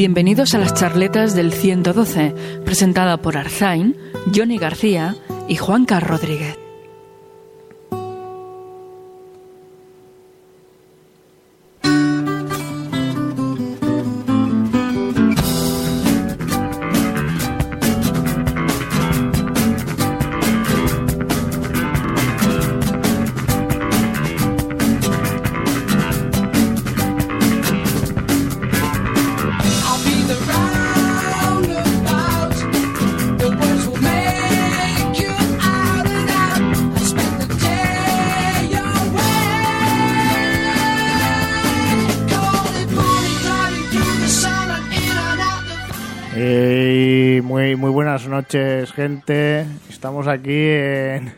Bienvenidos a las charletas del 112, presentada por Arzain, Johnny García y Juanca Rodríguez. Noches, gente. Estamos aquí en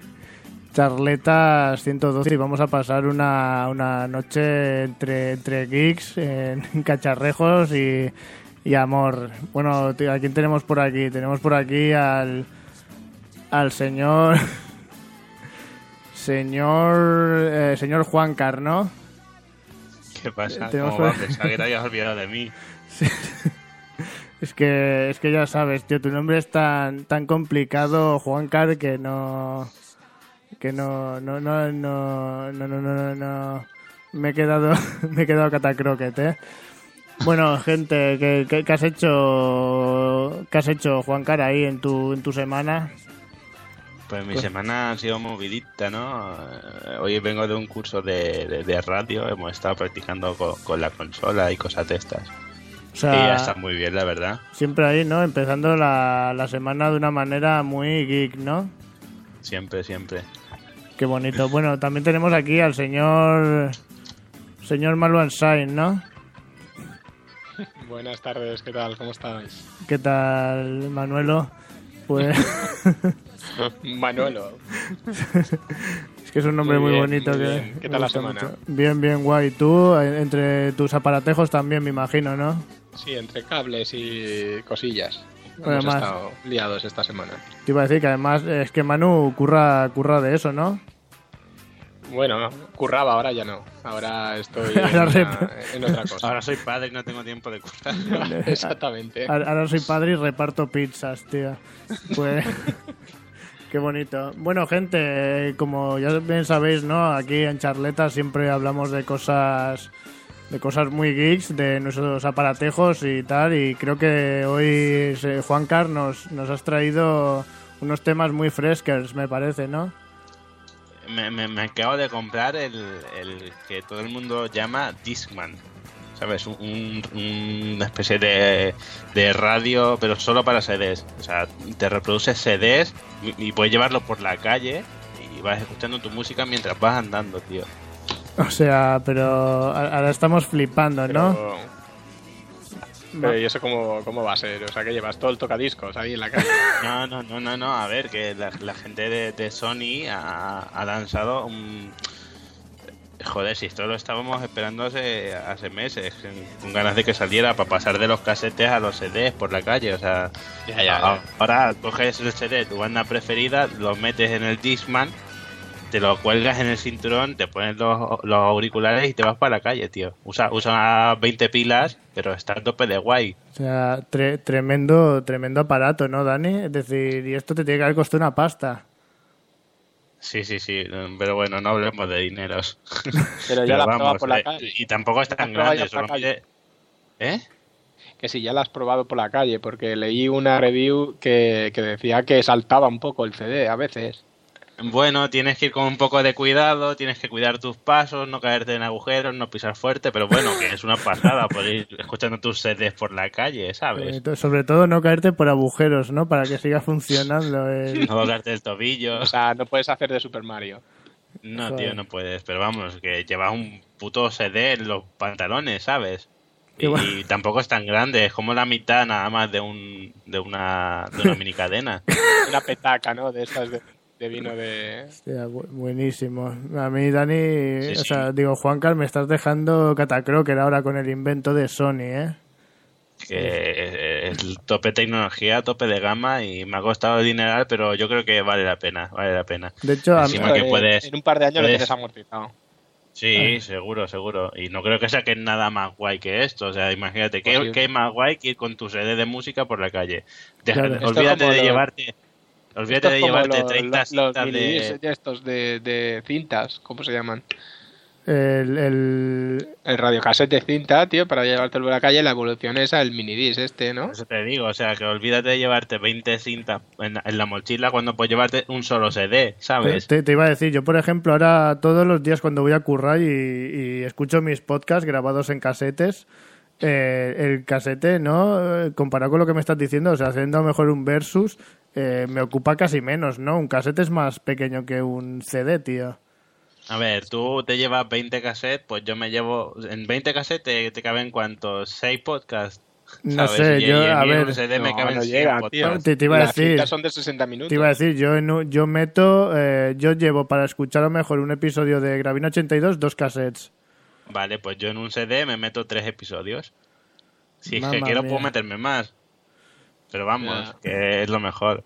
Charletas 112 y vamos a pasar una, una noche entre, entre geeks, en cacharrejos y, y amor. Bueno, tío, ¿a quién tenemos por aquí? Tenemos por aquí al, al señor... Señor... eh, señor Juan Carno. ¿Qué pasa? ¿Cómo va? Pensaba que te habías olvidado de mí. Es que, es que ya sabes, tío, tu nombre es tan, tan complicado, Juan Car, que no. Que no, no, no, no, no, no, no, no. Me he quedado, me he quedado catacroquet, eh. Bueno, gente, ¿qué, qué, has hecho, qué has hecho, Juan Car, ahí en tu, en tu semana? Pues mi pues semana ha sido movidita, ¿no? Eh, hoy vengo de un curso de, de, radio, hemos estado practicando con, con, la consola y cosas de estas. O y ya sea, está muy bien, la verdad. siempre ahí, ¿no? Empezando la, la semana de una manera muy geek, ¿no? Siempre, siempre. Qué bonito. Bueno, también tenemos aquí al señor, señor Malvan Sain, ¿no? Buenas tardes, ¿qué tal? ¿Cómo estáis? ¿Qué tal, Manuelo? Pues Manuelo. es que es un nombre muy, Muy bien, bonito. muy que bien. ¿Qué tal la semana? mucho. Bien, bien, guay. Tú, eh, entre tus aparatejos también, me imagino, ¿no? Sí, entre cables y cosillas. Bueno, Hemos estado liados esta semana. Te iba a decir que además es que Manu curra, curra de eso, ¿no? Bueno, curraba, ahora ya no. Ahora estoy en, una- otra cosa. Ahora soy padre y no tengo tiempo de curar. Exactamente. Ahora soy padre y reparto pizzas, tío. Pues... Qué bonito. Bueno, gente, eh, como ya bien sabéis, ¿no? Aquí en Charleta siempre hablamos de cosas de cosas muy geeks, de nuestros aparatejos y tal, y creo que hoy eh, Juan Car nos, has traído unos temas muy freskers, me parece, ¿no? me, me- me acabo de comprar el, que todo el mundo llama Discman. ¿Sabes? Un- un- una especie de, radio, pero solo para CDs. O sea, te reproduce CDs y, y puedes llevarlo por la calle y vas escuchando tu música mientras vas andando, tío. O sea, pero ahora estamos flipando, ¿no? Pero, pero ¿y eso cómo, cómo va a ser? O sea, que llevas todo el tocadiscos ahí en la calle. No, no, no, no, no. A ver, que la, la gente de, de Sony ha, ha lanzado un, Joder, si esto lo estábamos esperando hace, hace meses, con- ganas de que saliera para pasar de los casetes a los CDs por la calle. O sea, Ya, ya, a- ya. ahora coges el CD, tu banda preferida, lo metes en el Discman, te lo cuelgas en el cinturón, te pones los, los auriculares y te vas para la calle, tío. Usa, usa 20 pilas, pero está a tope de guay. O sea, tre- tremendo, tremendo aparato, ¿no, Dani? Es decir, y esto te tiene que haber costado una pasta. Sí, sí, sí, pero bueno, no hablemos de dineros. Pero ya la has probado vamos, por la eh, calle. y tampoco es tan ya grande, mide- ¿Eh? Que si ya la has probado por la calle, porque leí una review que, que decía que saltaba un poco el CD a veces. Bueno, tienes que ir con un poco de cuidado, tienes que cuidar tus pasos, no caerte en agujeros, no pisar fuerte, pero bueno, que es una pasada por ir escuchando tus CDs por la calle, ¿sabes? Eh, sobre todo no caerte por agujeros, ¿no? Para que siga funcionando. el- No doblarte el tobillo. O sea, no puedes hacer de Super Mario. No, joder. tío, no puedes, pero vamos, que llevas un puto CD en los pantalones, ¿sabes? Y, bueno. tampoco es tan grande, es como la mitad nada más de un de una de una mini cadena. Una petaca, ¿no? De estas de, de vino de... Hostia, buenísimo. A mí, Dani, Sí, o sí. sea, digo, Juancar, me estás dejando catacroker ahora con el invento de Sony, ¿eh? que es el tope de tecnología, tope de gama y me ha costado el dineral, pero yo creo que vale la pena, vale la pena. De hecho, a mí, que Eh, puedes- en un par de años lo tienes amortizado. Sí, seguro, seguro. Y no creo que saquen nada más guay que esto. O sea, imagínate, ¿qué, sí. qué más guay que ir con tu CD de música por la calle? Claro. Olvídate de llevarte... Olvídate de llevarte los- 30 los, cintas mini de... estos de, de cintas, ¿cómo se llaman? el, el- El cinta, tío, para llevártelo a la calle, la evolución es al minidisc este, ¿no? Eso te digo, o sea, que olvídate de llevarte 20 cintas en, en la mochila cuando puedes llevarte un solo CD, ¿sabes? te, te iba a decir, yo por ejemplo, ahora todos los días cuando voy a currar y, y escucho mis podcasts grabados en casetes, eh, el casete, ¿no? Eh, Comparado con lo que me estás diciendo, o sea, haciendo a lo mejor un versus, eh, me ocupa casi menos, ¿no? Un casete es más pequeño que un CD, tío. A ver, tú te llevas 20 cassettes, pues yo me llevo... En 20 cassettes te, te caben cuántos? 6 podcasts. No ¿sabes? sé, Y- yo, y a ver, un CD me No, caben no 100 llega, podcasts. tío. Te- te iba a Las decir- cintas son de 60 minutos. Te iba a decir, yo, en un- yo meto, eh, yo llevo para escuchar a lo mejor un episodio de Gravina 82 dos cassettes. Vale, pues yo en un CD me meto 3 episodios. Si es que quiero mía. puedo meterme más. Pero vamos, que es lo mejor.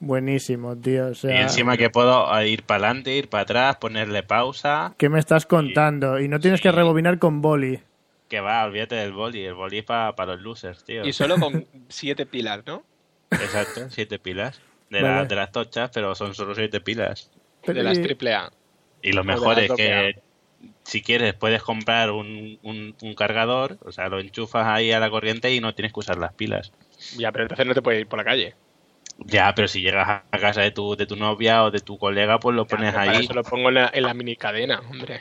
Buenísimo, tío. O sea, y encima que puedo ir para adelante, ir para atrás, ponerle pausa. ¿qué me estás contando? Y no tienes que rebobinar con boli. Que va, olvídate del boli. El boli es para los losers, tío. Y solo con siete pilas, ¿no? Exacto, 7 pilas. De, Vale. las de las tochas, pero son solo 7 pilas. De las triple A. Y lo mejor es que si quieres puedes comprar un, un, un cargador, o sea, lo enchufas ahí a la corriente y no tienes que usar las pilas. Ya, pero entonces no te puedes ir por la calle. Ya, pero si llegas a casa de tu, de tu novia o de tu colega, pues lo Ya, pones ahí. Eso lo pongo en la, en la mini cadena, hombre.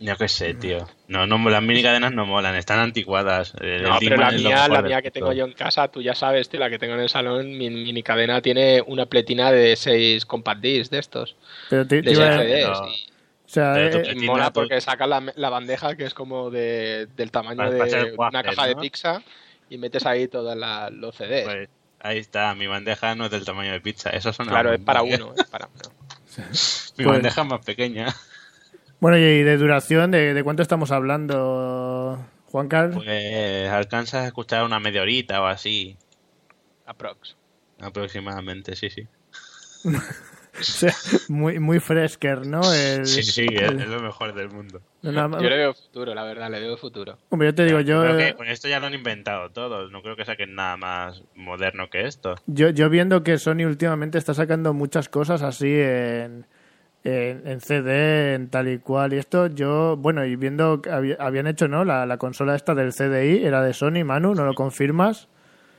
Yo qué sé, tío. No, no, las mini cadenas no molan, están anticuadas. El No, pero la mía, la mía que tengo yo en casa, tú ya sabes, tío, la que tengo en el salón, mi mini cadena tiene una pletina de 6 compact discs de estos. Pero te, De iba a- 6 pero- CDs. y- o sea, eh, Pletina, mola tú- porque saca la, la bandeja que es como de, del tamaño de una caja de pizza y metes ahí todos los CDs. Pues ahí está, mi bandeja no es del tamaño de pizza. Eso son claro, es para uno, es para uno. Mi Pues- bandeja es más pequeña. bueno, y de duración, ¿de, de cuánto estamos hablando, Juan Carlos? Pues alcanzas a escuchar una media horita o así, Aprox. aproximadamente, sí, sí. O sea, muy, muy fresker, ¿no? El- Sí, sí, es, el- es lo mejor del mundo. no, no, Yo le veo futuro, la verdad, le veo futuro. hombre, yo te digo, yo, creo eh, que con esto ya lo han inventado todos. No creo que saquen nada más moderno que esto. yo, yo viendo que Sony últimamente está sacando muchas cosas así en, en, en CD, en tal y cual. Y esto, yo, bueno, y viendo que había- habían hecho, ¿no? La, la consola esta del CDI, era de Sony, Manu, ¿no lo confirmas?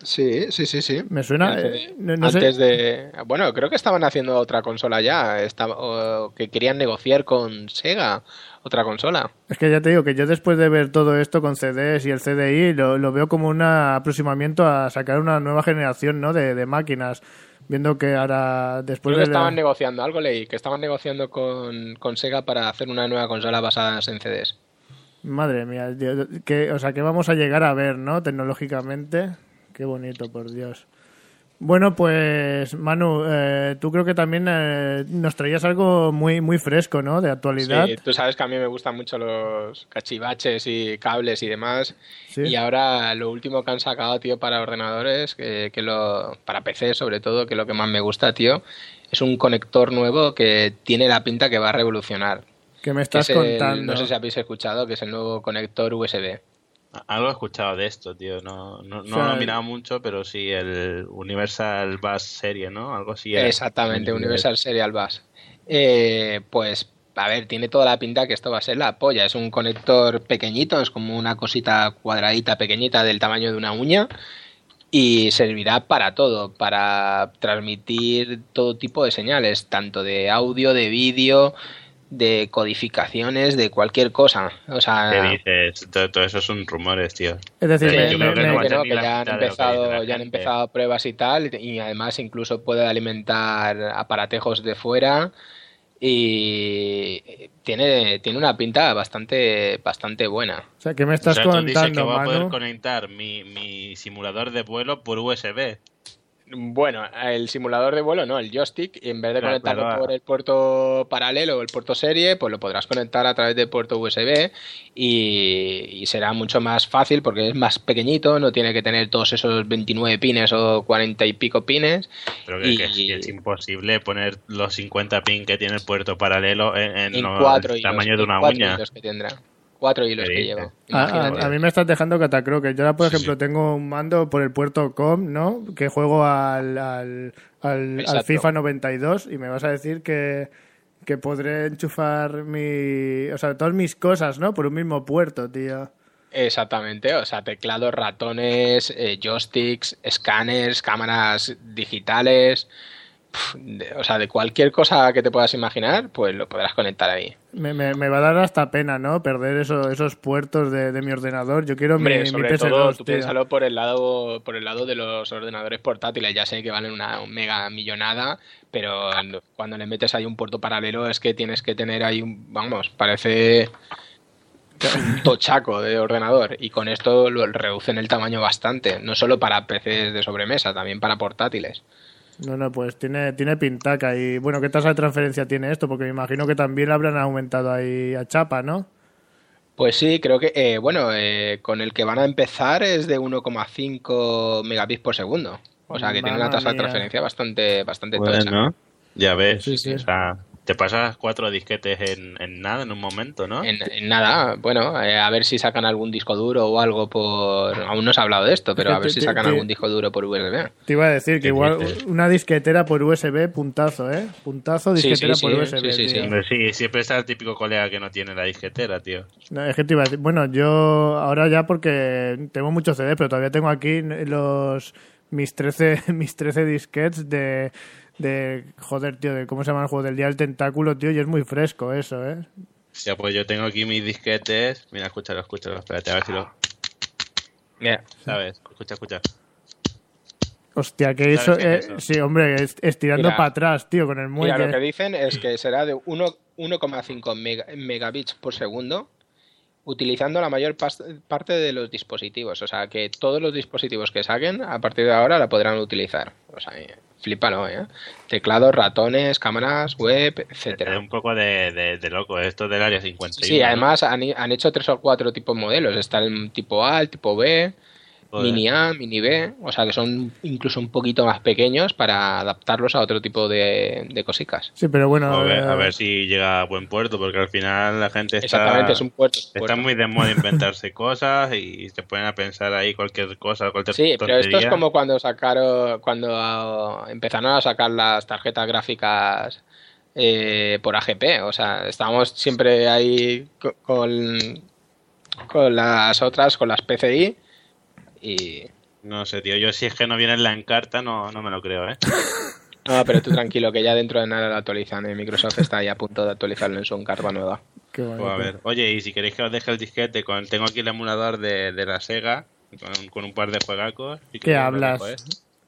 Sí, sí, sí, sí. Me suena, Antes- eh, no- no sé- Antes de. Bueno, creo que estaban haciendo otra consola ya. Estaba, o que querían negociar con Sega otra consola. Es que ya te digo que yo después de ver todo esto con CDs y el CDI lo, lo veo como un aproximamiento a sacar una nueva generación ¿no? de, de máquinas. Viendo que ahora después Creo que de la- estaban negociando, algo leí, que estaban negociando con, con Sega para hacer una nueva consola basada en CDs. Madre mía, que, o sea que vamos a llegar a ver, ¿no? Tecnológicamente. Qué bonito, por Dios. Bueno, pues Manu, eh, tú creo que también eh, nos traías algo muy muy fresco, ¿no? De actualidad. Sí, tú sabes que a mí me gustan mucho los cachivaches y cables y demás. Sí. Y ahora lo último que han sacado, tío, para ordenadores, que, que lo, para PC sobre todo, que es lo que más me gusta, tío, es un conector nuevo que tiene la pinta que va a revolucionar. que me que estás el- contando. no sé si habéis escuchado, que es el nuevo conector USB. Algo he escuchado de esto, tío. No, no, no O sea, lo he mirado mucho, pero sí el Universal Bass Serie, ¿no? Algo así. Exactamente, Universal Serial Bus. Eh, pues, a ver, tiene toda la pinta que esto va a ser la polla. Es un conector pequeñito, es como una cosita cuadradita pequeñita del tamaño de una uña y servirá para todo, para transmitir todo tipo de señales, tanto de audio, de vídeo, de codificaciones, de cualquier cosa. O sea, ¿Qué dices? Todo, todo eso son rumores, tío. Es decir, Sí, me- yo me- creo que no que no, que ya han que empezado, ya han empezado pruebas y tal, y además incluso puede alimentar aparatejos de fuera y tiene, tiene una pinta bastante, bastante buena. o sea, ¿qué me O estás sea, tú dices que contando, voy a poder conectar mi, mi simulador de vuelo por USB. Bueno, el simulador de vuelo no, el joystick, en vez de Claro, conectarlo claro. por el puerto paralelo o el puerto serie, pues lo podrás conectar a través del puerto USB y, y será mucho más fácil porque es más pequeñito, no tiene que tener todos esos 29 pines o 40 y pico pines. Pero que, Y- que es, que es imposible poner los 50 pin que tiene el puerto paralelo en, en en los- cuatro el tamaño de una uña. que tendrá. Cuatro hilos ¿Qué que lleva. A, a- Imagínate. a mí me estás dejando catacroques. Yo ahora, por Sí, ejemplo, sí. tengo un mando por el puerto COM, ¿no? Que juego al, al, al. FIFA 92 y me vas a decir que, que podré enchufar mi... O sea, todas mis cosas, ¿no? Por un mismo puerto, tío. Exactamente, o sea, teclados, ratones, eh, joysticks, escáneres, cámaras digitales, de- o sea, de cualquier cosa que te puedas imaginar, pues lo podrás conectar ahí. Me, me, me va a dar hasta pena, ¿no? Perder eso, esos puertos de, de mi ordenador. Yo quiero Hombre, mi, mi sobre PS2, todo, tú tío. piénsalo por el lado, por el lado de los ordenadores portátiles. Ya sé que valen una mega millonada, pero cuando le metes ahí un puerto paralelo es que tienes que tener ahí un, vamos, parece un tochaco de ordenador. Y con esto lo reducen el tamaño bastante, no solo para PCs de sobremesa, también para portátiles. No, no, pues tiene, tiene pintaca. Y bueno, ¿qué tasa de transferencia tiene esto? Porque me imagino que también habrán aumentado ahí a chapa, ¿no? Pues sí, creo que, eh, bueno, eh, con el que van a empezar es de 1,5 megabits por segundo. O sea que tiene una tasa de transferencia bastante, bastante tocha. Bueno, ya ves. Sí, sí. O sea, te pasas cuatro disquetes en, en nada, en un momento, ¿no? En, en nada, bueno, eh, a ver si sacan algún disco duro o algo por... Aún no se ha hablado de esto, pero a ver si sacan algún disco duro por USB. Te iba a decir que ¿Qué igual dices? una disquetera por USB, puntazo, ¿eh? Puntazo, disquetera sí, por sí, USB. sí, sí, tío. sí. Siempre está el típico colega que no tiene la disquetera, tío. No, es que te iba a decir, bueno, yo ahora ya porque tengo muchos CD, pero todavía tengo aquí los mis 13 mis 13 disquets de de joder, tío, de cómo se llama el juego del día del tentáculo, tío, y es muy fresco eso, ¿eh? Sea, pues yo tengo aquí mis disquetes. Mira, escúchalo, escúchalo. Espérate, a ver si lo. Mira, ¿Sabes? Escucha, escucha. Hostia, que eso, ¿Sabes qué eh, es eso? sí, hombre, es, estirando Mira. para atrás, tío, con el mira, muelle. lo que dicen es que será de uno- 1,5 mega- megabits por segundo utilizando la mayor parte de los dispositivos. O sea, que todos los dispositivos que saquen a partir de ahora la podrán utilizar. O sea, eh, flipalo, ¿eh? Teclados, ratones, cámaras, web, Es etcétera. un poco de, de, de loco esto del área 51. Sí, además han, han hecho tres o cuatro tipos de modelos. Está el tipo A, el tipo B, Joder. mini A, mini B. O sea que son incluso un poquito más pequeños para adaptarlos a otro tipo de, de cosicas. Sí, pero bueno, A ver, eh, a ver si llega a buen puerto, porque al final la gente está, Exactamente, es un puerto. está puerto. muy de moda inventarse cosas y se ponen a pensar ahí cualquier cosa, cualquier Sí, pero esto es como cuando sacaron, cuando empezaron a sacar las tarjetas gráficas eh, por AGP. O sea, estábamos siempre ahí co- con, con las otras, con las PCI y... No sé, tío, yo si es que no viene en la encarta no, no me lo creo, ¿eh? No, pero tú tranquilo, que ya dentro de nada lo actualizan. eh, Microsoft está ahí a punto de actualizarlo en su carta nueva. qué. Pues a ver, oye, y si queréis que os deje el disquete, con, tengo aquí el emulador de, de la Sega, con, con un par de juegacos. y que ¿Qué hablas? dejo, ¿eh?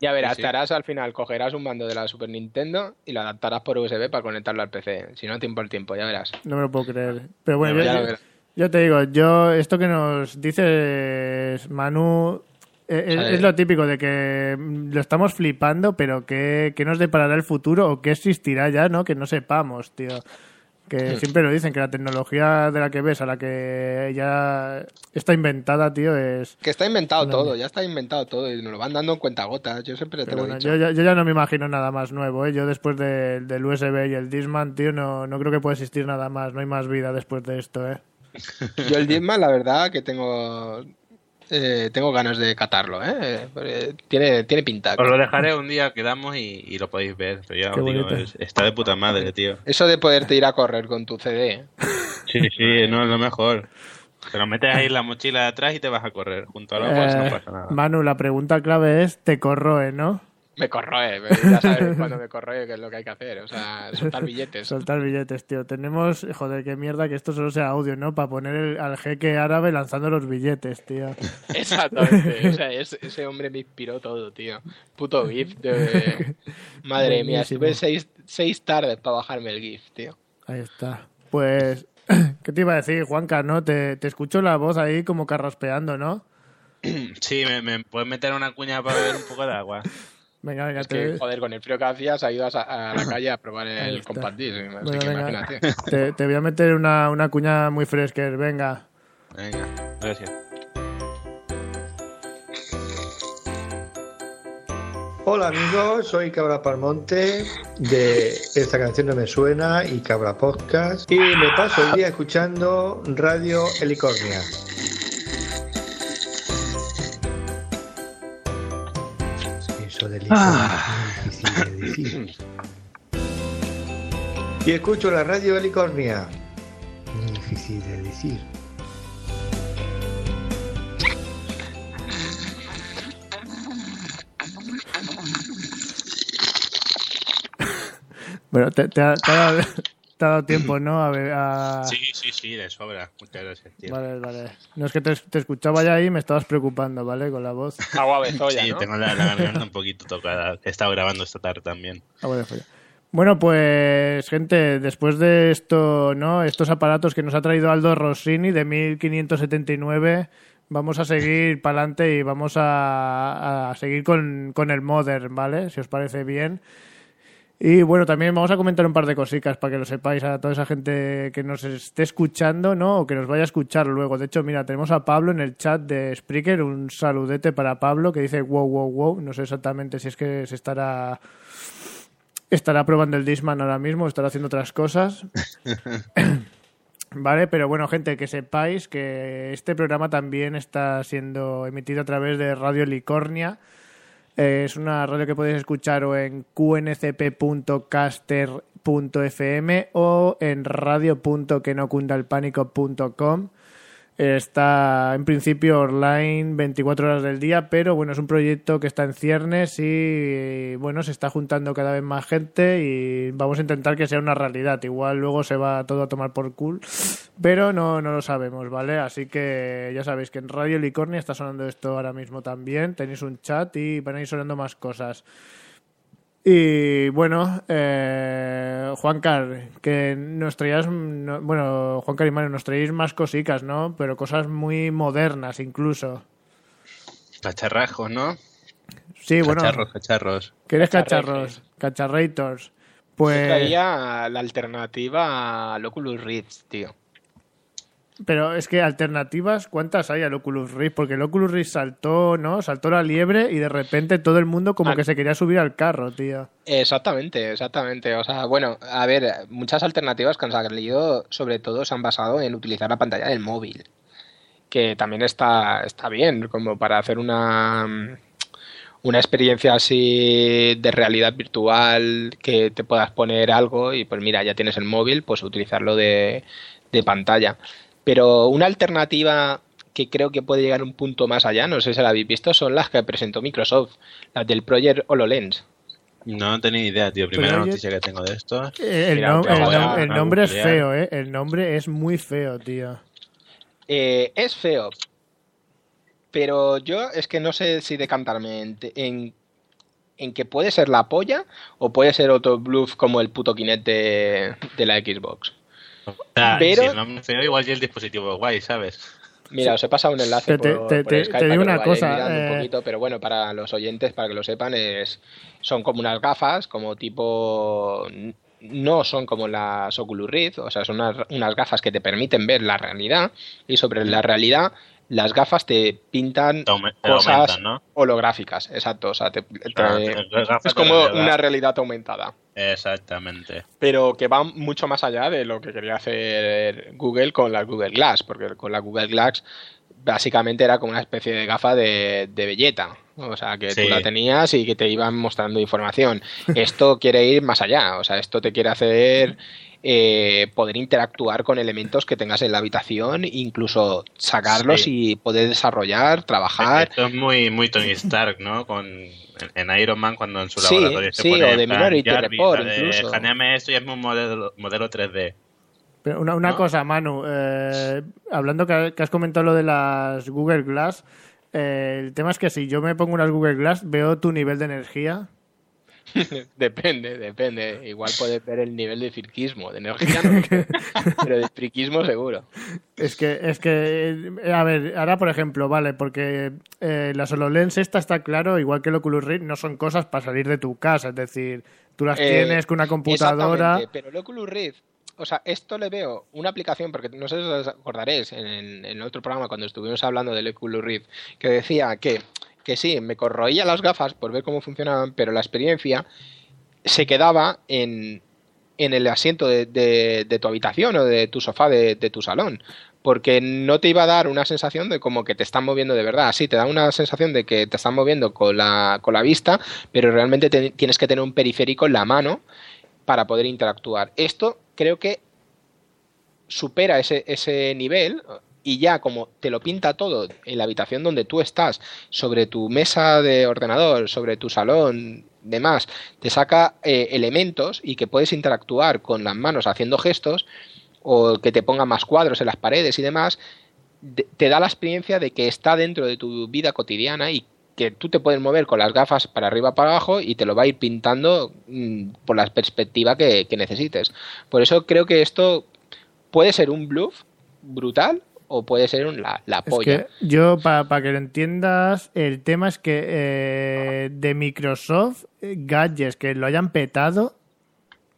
Ya verás, Sí, sí. te harás al final, cogerás un mando de la Super Nintendo y lo adaptarás por USB para conectarlo al PC. Si no, tiempo al tiempo, ya verás. No me lo puedo creer. Pero bueno, Ya lo yo- te digo, yo, esto que nos dices, Manu, Eh, Es, lo típico de que lo estamos flipando, pero ¿qué, qué nos deparará el futuro o qué existirá ya, no? Que no sepamos, tío. Que siempre lo dicen, que la tecnología de la que ves, a la que ya está inventada, tío, es... Que está inventado todo, ya está inventado todo y nos lo van dando en cuentagotas. Yo siempre te lo bueno, he dicho. yo, ya, yo ya no me imagino nada más nuevo, ¿eh? Yo después de- del USB y el Disman, tío, no, no creo que pueda existir nada más. No hay más vida después de esto, ¿eh? Yo el Disman, la verdad, que tengo eh, tengo ganas de catarlo, ¿eh? Eh, Tiene, tiene pinta. Os lo dejaré un día, quedamos y, y lo podéis ver. Pero ya os digo, es- está de puta madre, tío. Eso de poderte ir a correr con tu CD. Sí, sí, no es lo mejor. Te lo metes ahí en la mochila de atrás y te vas a correr. Junto a la Eh, no pasa nada. Manu, la pregunta clave es, ¿te corroe, no? Me corroe, ya sabes cuando me corroe qué es lo que hay que hacer. O sea, soltar billetes. Soltar billetes, tío. Tenemos, joder, qué mierda que esto solo sea audio, ¿no? Para poner el- al jeque árabe lanzando los billetes, tío. Exactamente. O sea, es- ese hombre me inspiró todo, tío. Puto GIF. de- Madre mía, estuve seis, seis tardes para bajarme el GIF, tío. Ahí está. Pues, ¿qué te iba a decir, Juanca, no? Te, te escucho la voz ahí como carraspeando, ¿no? Sí, me, me puedes meter una cuña para beber un poco de agua. Venga, venga, Es te, que, joder, con el frío que hacías, ha ido a, la calle a probar el compact disc. Así Bueno, imagínate. te, te voy a meter una, una cuña muy fresca, venga. Venga, gracias. Hola amigos, soy Cabra Palmonte de Esta canción no me suena y Cabra Podcast y me paso el día escuchando Radio Helicornia. Eso de Helicornia es muy difícil de decir. Y escucho la Radio Helicornia. Muy difícil de decir. Bueno, te, te te ha dado, te ha dado tiempo, ¿no? A ver, a- Sí, sí, sí, de sobra. Muchas gracias, tío. Vale, vale. No es que te, te escuchaba ya ahí y me estabas preocupando, ¿vale? Con la voz. Agua bezoya, Sí, ¿no? tengo la, la garganta un poquito tocada. He estado grabando esta tarde también. Ah, bueno, fue ya. Bueno, pues, gente, después de esto, ¿no? Estos aparatos que nos ha traído Aldo Rossini de 1579, vamos a seguir para adelante y vamos a, a seguir con, con el Modern, ¿vale? Si os parece bien. Y bueno, también vamos a comentar un par de cositas para que lo sepáis a toda esa gente que nos esté escuchando, ¿no? O que nos vaya a escuchar luego. De hecho, mira, tenemos a Pablo en el chat de Spreaker, un saludete para Pablo que dice wow, wow, wow. No sé exactamente si es que se estará estará probando el Disman ahora mismo, estará haciendo otras cosas. Vale, pero bueno, gente, que sepáis que este programa también está siendo emitido a través de Radio Licornia. Eh, es una radio que podéis escuchar o en qncp.caster.fm o en radio.quenocundalpánico.com. Está en principio online 24 horas del día, pero bueno, es un proyecto que está en ciernes y bueno, se está juntando cada vez más gente y vamos a intentar que sea una realidad. Igual luego se va todo a tomar por cool, pero no, no lo sabemos, ¿vale? Así que ya sabéis que en Radio Licornia está sonando esto ahora mismo también. Tenéis un chat y van a ir sonando más cosas. Y bueno, eh, Juancar, que nos traías, no- bueno, Juancar y Mario, nos traéis más cositas, ¿no? Pero cosas muy modernas incluso. Cacharrajos, ¿no? Sí, bueno, Cacharros, cacharros. que eres Cacharrejes. cacharros, cacharrators. Yo Pues, traía la alternativa al Oculus Rift, tío. Pero es que alternativas, ¿cuántas hay al Oculus Rift? Porque el Oculus Rift saltó, ¿no? Saltó la liebre y de repente todo el mundo como Ah. que se quería subir al carro, tío. Exactamente, exactamente. O sea, bueno, a ver, muchas alternativas que han salido, sobre todo, se han basado en utilizar la pantalla del móvil. Que también está, está bien, como para hacer una, una experiencia así de realidad virtual, que te puedas poner algo y pues mira, ya tienes el móvil, pues utilizarlo de, de pantalla. Pero una alternativa que creo que puede llegar un punto más allá, no sé si la habéis visto, son las que presentó Microsoft, las del Project HoloLens. No tenía idea, tío. Primera Pero oye- noticia que tengo de esto. Eh, El, Mira, nom- te el voy a- nom- el a nombre es feo, ¿eh? El nombre es muy feo, tío. Eh, es feo, pero yo es que no sé si decantarme en, en, en que puede ser la polla o puede ser otro bluff como el puto Kinect de, de la Xbox. O sea, Pero- si el nombre es feo, igual y el dispositivo es guay, ¿sabes? Mira, os he pasado un enlace Te- te- por, te- por te- Skype te para digo una cosa, un eh, poquito, pero bueno, para los oyentes, para que lo sepan, es son como unas gafas, como tipo no son como las Oculus Rift, o sea, son unas, unas gafas que te permiten ver la realidad y sobre la realidad las gafas te pintan Te cosas aumentan, ¿no? holográficas, exacto, o sea, te- te- Ah, es como una realidad aumentada Exactamente. pero que va mucho más allá de lo que quería hacer Google con la Google Glass, porque con la Google Glass básicamente era como una especie de gafa de, de belleta, o sea, que Sí. tú la tenías y que te iban mostrando información. Esto quiere ir más allá, o sea, esto te quiere hacer eh, poder interactuar con elementos que tengas en la habitación, incluso sacarlos Sí. y poder desarrollar, trabajar. Esto es muy, muy Tony Stark, ¿no? Con, en, Iron Man cuando en su Sí, laboratorio se sí, pone o de Minority Jarvis, Report, de, incluso. "Escanéame esto y es un modelo, modelo 3D. Pero una, una ¿No? cosa, Manu, eh, hablando que, que has comentado lo de las Google Glass, eh, el tema es que si yo me pongo unas Google Glass, veo tu nivel de energía. Depende, depende. Igual puedes ver el nivel de friquismo, de energía no, pero de friquismo seguro. Es que, es que, eh, a ver, ahora por ejemplo, vale, porque eh, la HoloLens esta está claro, igual que el Oculus Rift, no son cosas para salir de tu casa, es decir, tú las Eh, tienes con una computadora. Exactamente, pero el Oculus Rift, o sea, esto le veo una aplicación, porque no sé si os acordaréis en, en el otro programa cuando estuvimos hablando del Oculus Rift, que decía que, que sí, me corroía las gafas por ver cómo funcionaban, pero la experiencia se quedaba en, en el asiento de, de- tu habitación o de tu sofá de, de tu salón. Porque no te iba a dar una sensación de como que te están moviendo de verdad. Sí, te da una sensación de que te están moviendo con la, con la vista, pero realmente te- tienes que tener un periférico en la mano para poder interactuar. Esto creo que supera ese, ese nivel y ya como te lo pinta todo en la habitación donde tú estás, sobre tu mesa de ordenador, sobre tu salón, demás, te saca eh, elementos y que puedes interactuar con las manos haciendo gestos o que te ponga más cuadros en las paredes y demás, de- te da la experiencia de que está dentro de tu vida cotidiana y que tú te puedes mover con las gafas para arriba para abajo y te lo va a ir pintando mm, por la perspectiva que necesites. Por eso creo que esto puede ser un bluff brutal o puede ser un- la, la Es polla. que yo, para que lo entiendas, el tema es que eh, de Microsoft, eh, gadgets que lo hayan petado,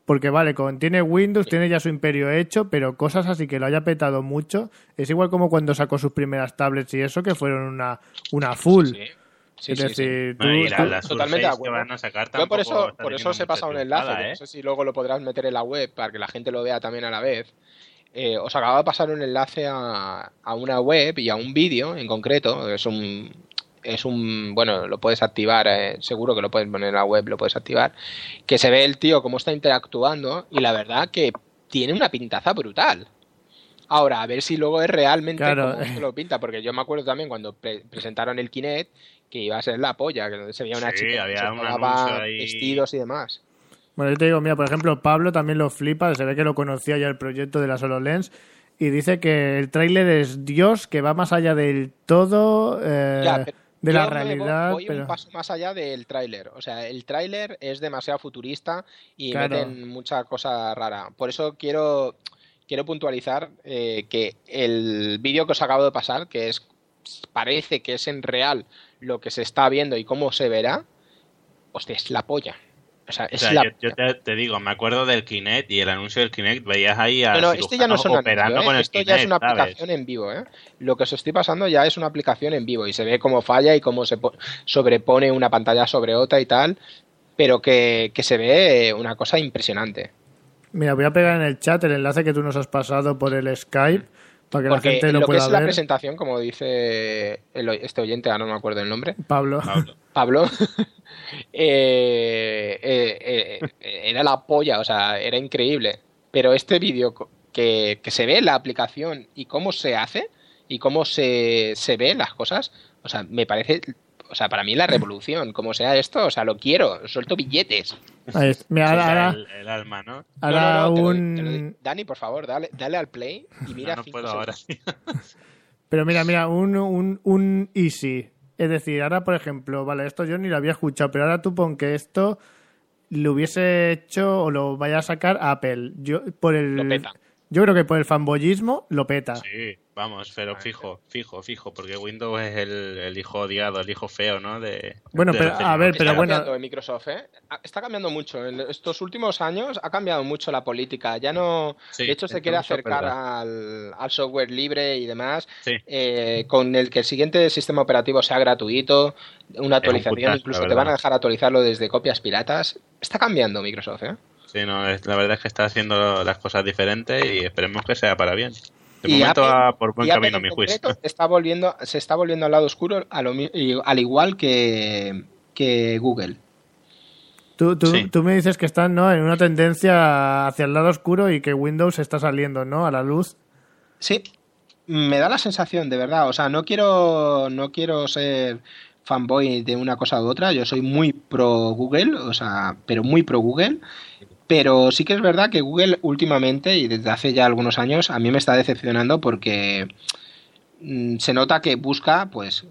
porque vale, con, tiene Windows, tiene ya su imperio hecho, pero cosas así que lo haya petado mucho, es igual como cuando sacó sus primeras tablets y eso, que fueron una, una full. Sí, sí, es sí, sí. decir, tú- Bueno, la, Totalmente de acuerdo. van a sacar Yo tampoco por eso, por eso teniendo os he pasado un enlace, que no ¿eh? sé si luego lo podrás meter en la web para que la gente lo vea también a la vez. Eh, os acabo de pasar un enlace a, a una web y a un vídeo en concreto. Es un, es un, bueno, lo puedes activar, eh, seguro que lo puedes poner en la web, lo puedes activar. Que se ve el tío cómo está interactuando y la verdad que tiene una pintaza brutal. Ahora, a ver si luego es realmente Claro. como se lo pinta, porque yo me acuerdo también cuando pre- presentaron el Kinect que iba a ser la polla, que se veía una Sí, chica que se un vestidos y demás. Bueno, yo te digo, mira, por ejemplo, Pablo también lo flipa, se ve que lo conocía ya el proyecto de la HoloLens y dice que el tráiler es Dios, que va más allá del todo, eh, Ya, de la realidad. Voy, voy pero... un paso más allá del tráiler. O sea, el tráiler es demasiado futurista y Claro. meten mucha cosa rara. Por eso quiero, quiero puntualizar eh, que el vídeo que os acabo de pasar, que es parece que es en real lo que se está viendo y cómo se verá, hostia, es la polla. O sea, O es sea, la yo, yo te, te digo, me acuerdo del Kinect y el anuncio del Kinect, veías ahí a No, no, este ya no son operando ¿eh? con el Esto Kinect, ya es una ¿sabes? aplicación en vivo, ¿eh? Lo que os estoy pasando ya es una aplicación en vivo y se ve cómo falla y cómo se po- sobrepone una pantalla sobre otra y tal, pero que, que se ve una cosa impresionante. Mira, voy a pegar en el chat el enlace que tú nos has pasado por el Skype para que la Porque gente en lo lo que pueda es la ver. presentación, como dice el este oyente, ahora no me acuerdo el nombre, Pablo. Pablo, eh, eh, eh, era la polla, o sea, era increíble. Pero este vídeo que, que se ve la aplicación y cómo se hace y cómo se, se ven las cosas, o sea, me parece, o sea, para mí la revolución, como sea esto, o sea, lo quiero, suelto billetes. Ahí. Mira, ahora, ahora, el, el alma, ¿no? ahora No, no, no, te lo- un... te lo- Dani, por favor, dale, dale al play y mira no, puedo ahora. Pero mira, mira, un, un, un easy. Es decir, ahora, por ejemplo, vale, esto yo ni lo había escuchado, pero ahora tú pon que esto lo hubiese hecho o lo vaya a sacar Apple. Yo, por el, Lo peta. yo creo que por el fanboyismo lo peta. Sí. Vamos, pero fijo, fijo, fijo, porque Windows es el, el hijo odiado, el hijo feo, ¿no? De, Bueno, de pero, a ver, pero está bueno, cambiando Microsoft, ¿eh? Ah, Está cambiando mucho. En estos últimos años ha cambiado mucho la política. Ya no. Sí, de hecho, se quiere acercar al, al software libre y demás. Sí. eh, con el que el siguiente sistema operativo sea gratuito, una actualización, putazo, incluso te van a dejar actualizarlo desde copias piratas. Está cambiando Microsoft, ¿eh? Sí, no, es- la verdad es que está haciendo las cosas diferentes y esperemos que sea para bien. De Y momento Apple- va por buen camino, mi juicio. está volviendo, se está volviendo al lado oscuro a lo al igual que, que Google. tú, tú, Sí. tú me dices que están ¿no? en una tendencia hacia el lado oscuro y que Windows está saliendo ¿no? a la luz. Sí, me da la sensación, de verdad. O sea, no quiero, no quiero ser fanboy de una cosa u otra. Yo soy muy pro Google, o sea, pero muy pro Google. Pero sí que es verdad que Google últimamente y desde hace ya algunos años a mí me está decepcionando porque mm, se nota que busca, pues,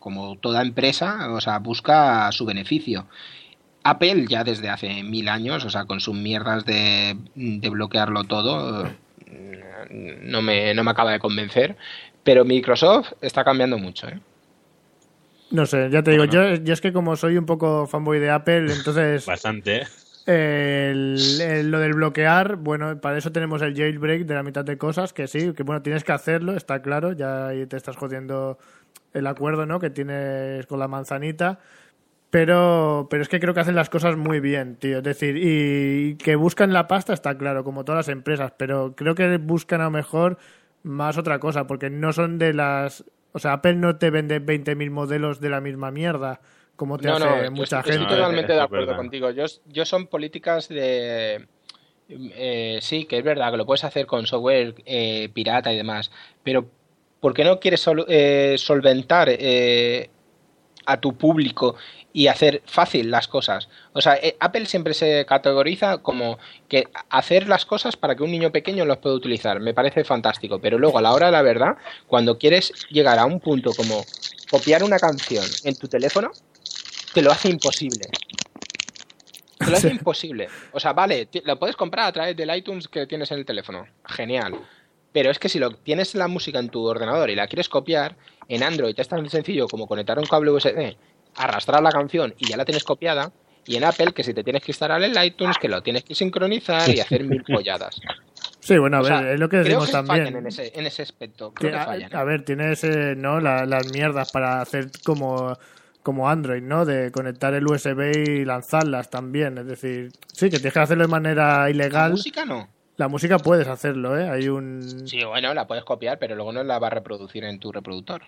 como toda empresa, o sea, busca su beneficio. Apple ya desde hace mil años, o sea, con sus mierdas de, de bloquearlo todo, no me, no me acaba de convencer. Pero Microsoft está cambiando mucho, ¿eh? No sé, ya te digo, Bueno. yo, yo es que como soy un poco fanboy de Apple, entonces Bastante. Lo del bloquear, bueno, para eso tenemos el jailbreak de la mitad de cosas, que sí, que bueno, tienes que hacerlo, está claro, ya ahí te estás jodiendo el acuerdo, ¿no? Que tienes con la manzanita. Pero, pero es que creo que hacen las cosas muy bien, tío. Es decir, y que buscan la pasta está claro, como todas las empresas, pero creo que buscan a lo mejor más otra cosa, porque no son de las... O sea, Apple no te vende 20.000 modelos de la misma mierda, como te No, hace no, mucha estoy, gente. estoy totalmente de es acuerdo contigo. Yo, yo son políticas de... eh, sí, que es verdad que lo puedes hacer con software eh, pirata y demás, pero ¿por qué no quieres sol- eh, solventar eh, a tu público y hacer fácil las cosas? O sea, eh, Apple siempre se categoriza como que hacer las cosas para que un niño pequeño los pueda utilizar. Me parece fantástico, pero luego a la hora de la verdad, cuando quieres llegar a un punto como copiar una canción en tu teléfono, te lo hace imposible. Te lo hace imposible. O sea, vale, lo puedes comprar a través del iTunes que tienes en el teléfono. Genial. Pero es que si lo tienes la música en tu ordenador y la quieres copiar, en Android es tan sencillo como conectar un cable USB, arrastrar la canción y ya la tienes copiada. Y en Apple, que si te tienes que instalar el iTunes, que lo tienes que sincronizar y hacer mil folladas. Sí, bueno, a O ver, sea, es lo que creo decimos que también. fallan en ese, en ese aspecto. Creo Que, fallan. a ver, tienes eh, ¿no? La- las mierdas para hacer como, como Android, ¿no? De conectar el USB y lanzarlas también. Es decir, sí, que tienes que hacerlo de manera La ilegal. música no. La música puedes hacerlo, ¿eh? Hay un... Sí, bueno, la puedes copiar, pero luego no la va a reproducir en tu reproductor.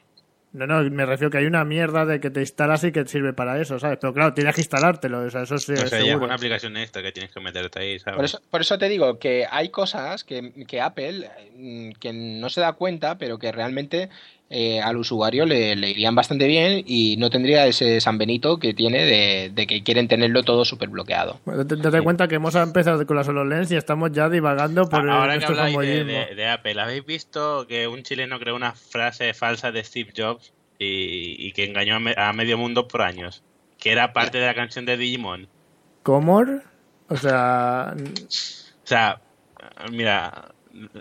No, no, me refiero que hay una mierda de que te instalas y que sirve para eso, ¿sabes? Pero claro, tienes que instalártelo, o sea, eso sí, O sea, seguro. una aplicación extra que tienes que meterte ahí, ¿sabes? Por eso, por eso te digo que hay cosas que, que Apple mm, que no se da cuenta, pero que realmente eh, al usuario le, le irían bastante bien y no tendría ese San Benito que tiene de, de que quieren tenerlo todo súper bloqueado. Bueno, date, cuenta que hemos empezado con las HoloLens y estamos ya divagando por Ah, Ahora eh, que habláis de, de- de Apple, ¿habéis visto que un chileno creó una frase falsa de Steve Jobs y, y que engañó a, me- a medio mundo por años? Que era parte de la canción de Digimon. ¿Comor? O sea, O sea, mira,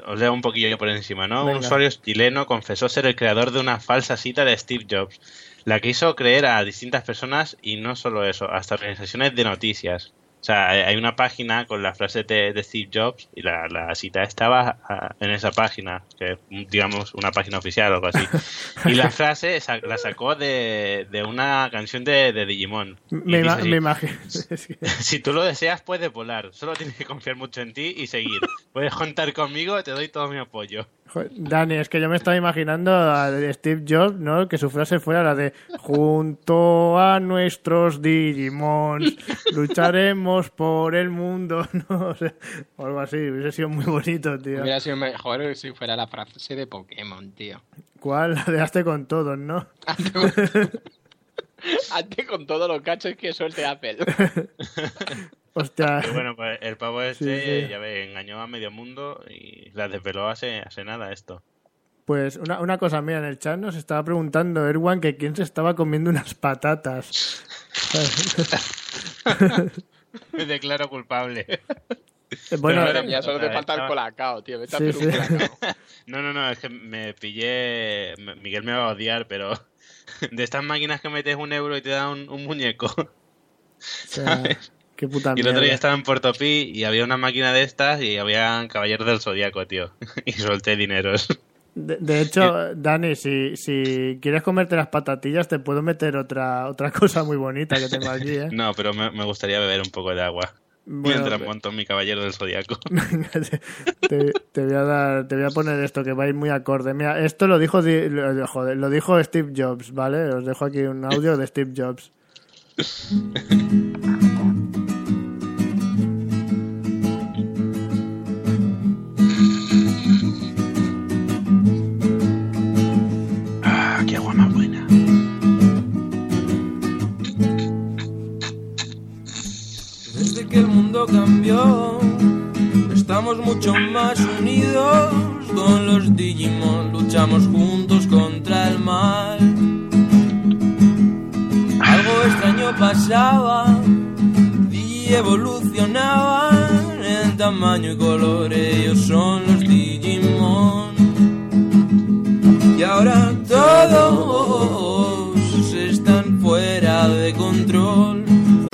os leo un poquillo por encima, ¿no? Venga. Un usuario chileno confesó ser el creador de una falsa cita de Steve Jobs, la que hizo creer a distintas personas y no solo eso, hasta organizaciones de noticias. O sea, hay una página con la frase de, de Steve Jobs y la, la cita estaba en esa página, que es, digamos una página oficial o algo así. Y la frase la sacó de, de una canción de, de Digimon. Me, así, imagino. si tú lo deseas, puedes volar. Solo tienes que confiar mucho en ti y seguir. Puedes contar conmigo, te doy todo mi apoyo. Dani, es que yo me estaba imaginando a Steve Jobs, ¿no? Que su frase fuera la de junto a nuestros Digimons lucharemos por el mundo, ¿no? O, sea, o algo así, hubiese sido muy bonito, tío. Hubiera sido mejor si fuera la frase de Pokémon, tío. ¿Cuál? La de hazte con todos, ¿no? Hazte con todos los cachos que suelte Apple. Hostia. Bueno, pues el pavo este, Sí, sí. ya ves, engañó a medio mundo y la desveló hace, hace nada esto. Pues una, una cosa, mira, en el chat nos estaba preguntando Erwan que quién se estaba comiendo unas patatas. Me declaro culpable. Eh, Bueno, Pero Ya solo te Eh, falta el colacao, tío. Vete a Sí, hacer un sí. colacao. No, no, no, es que me pillé. Miguel me va a odiar, pero. De estas máquinas que metes un euro y te da un, un muñeco. o sea, qué puta Y el otro día estaba en Puerto Pi y había una máquina de estas y había caballeros del zodiaco, tío. Y solté dineros. De, de hecho, Dani, si, si quieres comerte las patatillas, te puedo meter otra otra cosa muy bonita que tengo aquí, ¿eh? No, pero me, me gustaría beber un poco de agua. Bueno, mientras monto mi caballero del zodiaco. te, te voy a dar, te voy a poner esto que va a ir muy acorde. Mira, esto lo dijo, di- lo, joder, lo dijo Steve Jobs, ¿vale? Os dejo aquí un audio de Steve Jobs. que el mundo cambió, estamos mucho más unidos. Con los Digimon luchamos juntos contra el mal. Algo extraño pasaba y evolucionaban en tamaño y color. Ellos son los Digimon. Y ahora todos están fuera de control.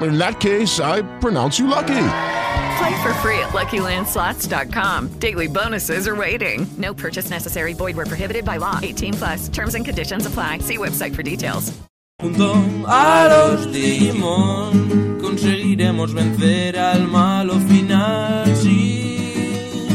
In that case, I pronounce you lucky. Play for free at LuckyLandSlots.com. Daily bonuses are waiting. No purchase necessary. Void were prohibited by law. 18 plus. Terms and conditions apply. See website for details. Junto a los Digimon conseguiremos vencer al malo final, sí.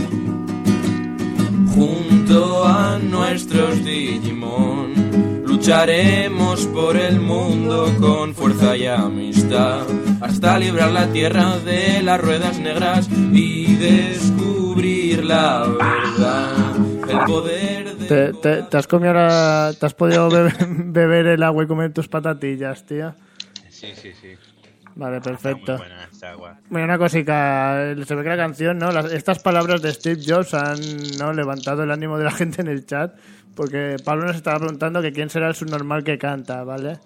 Junto a nuestros Digimon lucharemos por el mundo con fuerza y amistad hasta librar la tierra de las ruedas negras y descubrir la verdad, el poder de ¿Te, te, te has comido ahora- te has podido beber, beber el agua y comer tus patatillas, tío? Sí, sí, sí. Vale, Está perfecto. muy buena esta agua. Bueno, una cosica, se ve que la canción, ¿no? Las- estas palabras de Steve Jobs han ¿no? levantado el ánimo de la gente en el chat, porque Pablo nos estaba preguntando que quién será el subnormal que canta, ¿vale?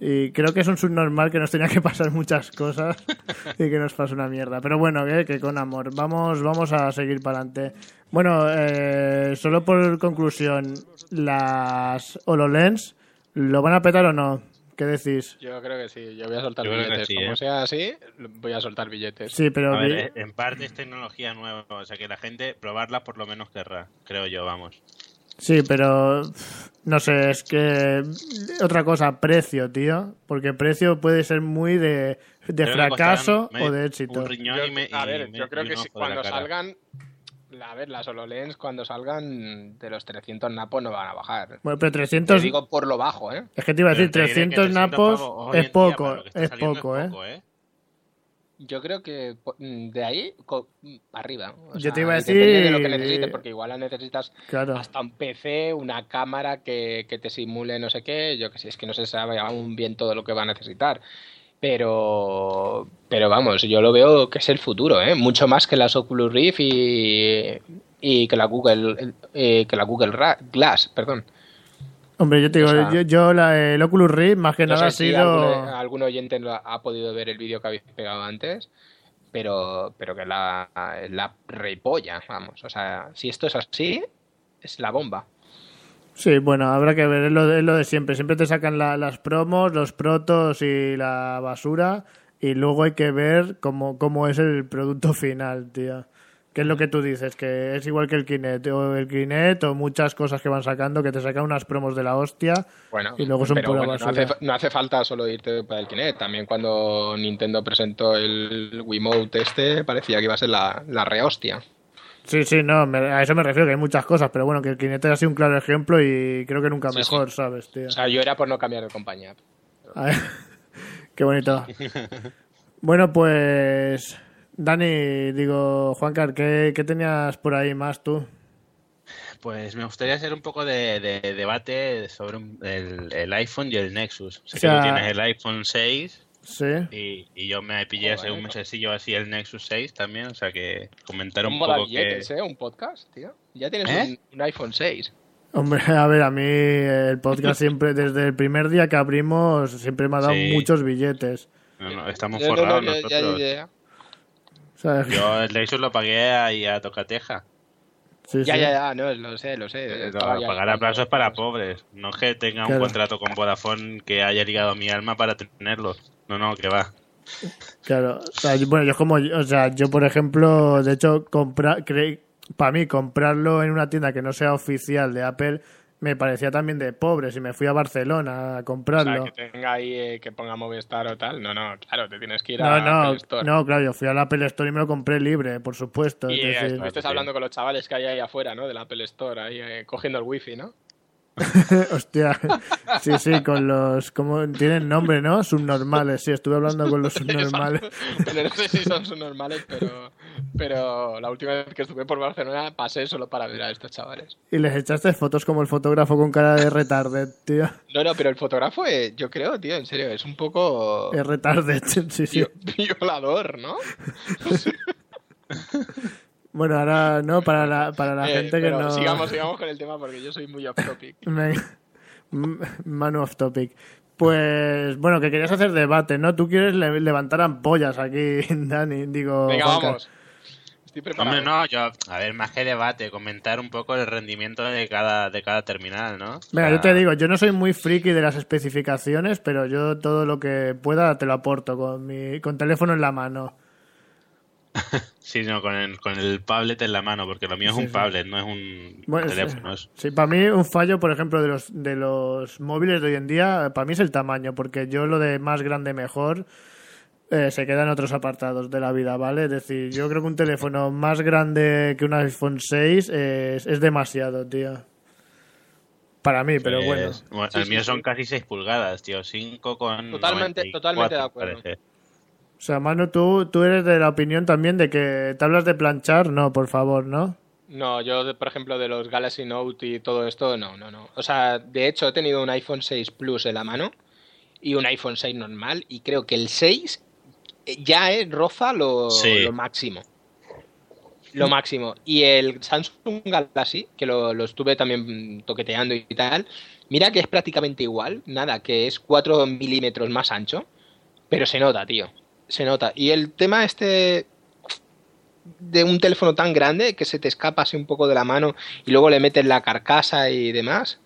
Y creo que es un subnormal que nos tenía que pasar muchas cosas y que nos pasa una mierda. Pero bueno, que, que con amor. Vamos, vamos a seguir para adelante. Bueno, eh, solo por conclusión, las HoloLens, ¿lo van a petar o no? ¿Qué decís? Yo creo que sí, yo voy a soltar Yo billetes. sí, Como ¿eh? sea así, voy a soltar billetes. Sí, pero... A ver, vi- en parte es tecnología nueva, o sea que la gente probarla por lo menos querrá, creo yo, vamos. Sí, pero no sé, es que otra cosa, precio, tío, porque precio puede ser muy de, de fracaso o de éxito. un riñón Yo- y me- a y ver, me- yo creo que si- la cuando salgan, a ver, las HoloLens cuando salgan de los 300 napos no van a bajar. Bueno, pero Te 300... digo por lo bajo, ¿eh? Es que te iba a decir, Pero te diré que 300 300 napos es poco, que está es poco, ¿eh? poco, ¿eh? Yo creo que mm, de ahí mm, arriba. O Yo sea, te iba a depende de lo que decir- necesites, porque igual necesitas Claro. hasta un PC, una cámara que, que te simule no sé qué. Yo que sé, es que no se sabe aún bien todo lo que va a necesitar. Pero, pero vamos, yo lo veo que es el futuro, ¿eh? Mucho más que las Oculus Rift y, y que la Google, eh, que la Google Ra- Glass, perdón. Hombre, yo te digo, O sea- yo, yo la, el Oculus Rift más que No nada ha si sido... algún, algún oyente lo ha, ha podido ver el vídeo que habéis pegado antes, pero, pero que la, la repolla, vamos. O sea, si esto es así, es la bomba. Sí, bueno, habrá que ver, es lo de, es lo de siempre. Siempre te sacan la- las promos, los protos y la basura y luego hay que ver cómo, cómo es el producto final, tío. Que es lo que tú dices, que es igual que el Kinect o el Kinect o muchas cosas que van sacando, que te sacan unas promos de la hostia Bueno, y luego son pero pura bueno, no, hace, no hace falta solo irte para el Kinect. También cuando Nintendo presentó el Wiimote este, parecía que iba a ser la, la rehostia. Sí, sí, no, me- a eso me refiero, que hay muchas cosas, pero bueno, que el Kinect ha sido un claro ejemplo y creo que nunca Sí, mejor, sí. ¿sabes, tío? O sea, yo era por no cambiar de compañía. Ver, Qué bonito. Bueno, pues Dani, digo, Juancar, ¿qué, ¿qué tenías por ahí más tú? Pues me gustaría hacer un poco de, de debate sobre un- el, el iPhone y el Nexus. Sé O sea- que tú tienes el iPhone 6 Sí. y, y yo me pillé hace un mesecillo así el Nexus 6 también, o sea que comentar un poco que... billetes, ¿eh? Un podcast, tío. Ya tienes ¿Eh? un, un iPhone 6. Hombre, a ver, a mí el podcast siempre, desde el primer día que abrimos, siempre me ha dado Sí. muchos billetes. No, no, estamos No, no, forrados no, ya- ya- nosotros. ya- ¿sabes? Yo el Nexus lo pagué ahí a Tocateja. Sí, ya, sí. ya, ya, no, lo sé, lo sé. Eh, no, pagar aplausos para pobres. No es que tenga un contrato con Vodafone que haya ligado mi alma para tenerlo. No, no, que va. Claro, o sea, yo- bueno, yo como, o sea, yo por ejemplo, de hecho, comprar, para mí comprarlo en una tienda que no sea oficial de Apple me parecía también de pobres y me fui a Barcelona a O sea, comprarlo. que tenga ahí, eh, que ponga Movistar o tal. No, no, claro, te tienes que ir No, a no, Apple Store. no, claro, yo fui al Apple Store y me lo compré libre, por supuesto. Y es eh, decir- estuviste hablando con los chavales que hay ahí afuera, ¿no? Del Apple Store, ahí eh, cogiendo el wifi, ¿no? Hostia, sí, sí, con los, como tienen nombre, ¿no? Subnormales, sí, estuve hablando con los subnormales. Pero no sé si son sus normales, pero, pero la última vez que estuve por Barcelona pasé solo para ver a estos chavales. Y les echaste fotos como el fotógrafo con cara de retarded, tío. No, no, pero el fotógrafo, eh, yo creo, tío, en serio, es un poco Es retarded, sí, sí. violador, ¿no? Bueno, ahora, no, para la, para la Eh, gente que no... Sigamos, sigamos con el tema porque yo soy muy off topic. Manu off topic. Pues, bueno, que querías hacer debate, ¿no? Tú quieres le- levantar ampollas aquí, Dani, digo... Venga, Juanca. vamos. Estoy preparado. Hombre, no, yo, a ver, más que debate, comentar un poco el rendimiento de cada, de cada terminal, ¿no? Sea, yo te digo, yo no soy muy friki de las especificaciones, pero yo todo lo que pueda te lo aporto con mi con teléfono en la mano. Sí, no, con el, con el tablet en la mano, porque lo mío es Sí, un sí. tablet, no es un Bueno, teléfono. Sí, para mí un fallo, por ejemplo, de los, de los móviles de hoy en día, para mí es el tamaño, porque yo lo de más grande mejor eh, se queda en otros apartados de la vida, ¿vale? Es decir, yo creo que un teléfono más grande que un iPhone 6 es, es demasiado, tío. Para mí, pero bueno. el mío son casi 6 pulgadas, tío, 5 con. Totalmente- 94, totalmente de acuerdo. parece. O sea, Manu, tú, tú eres de la opinión también de que tablas de planchar, no, por favor, ¿no? No, yo, por ejemplo, de los Galaxy Note y todo esto, no, no, no. O sea, de hecho, he tenido un iPhone 6 Plus en la mano y un iPhone 6 normal y creo que el 6 ya es roza lo, Sí. lo máximo. Lo máximo. Y el Samsung Galaxy, que lo, lo estuve también toqueteando y tal, mira que es prácticamente igual, nada, que es 4 milímetros más ancho, pero se nota, tío. Se nota. Y el tema este de un teléfono tan grande que se te escapa así un poco de la mano y luego le metes la carcasa y demás.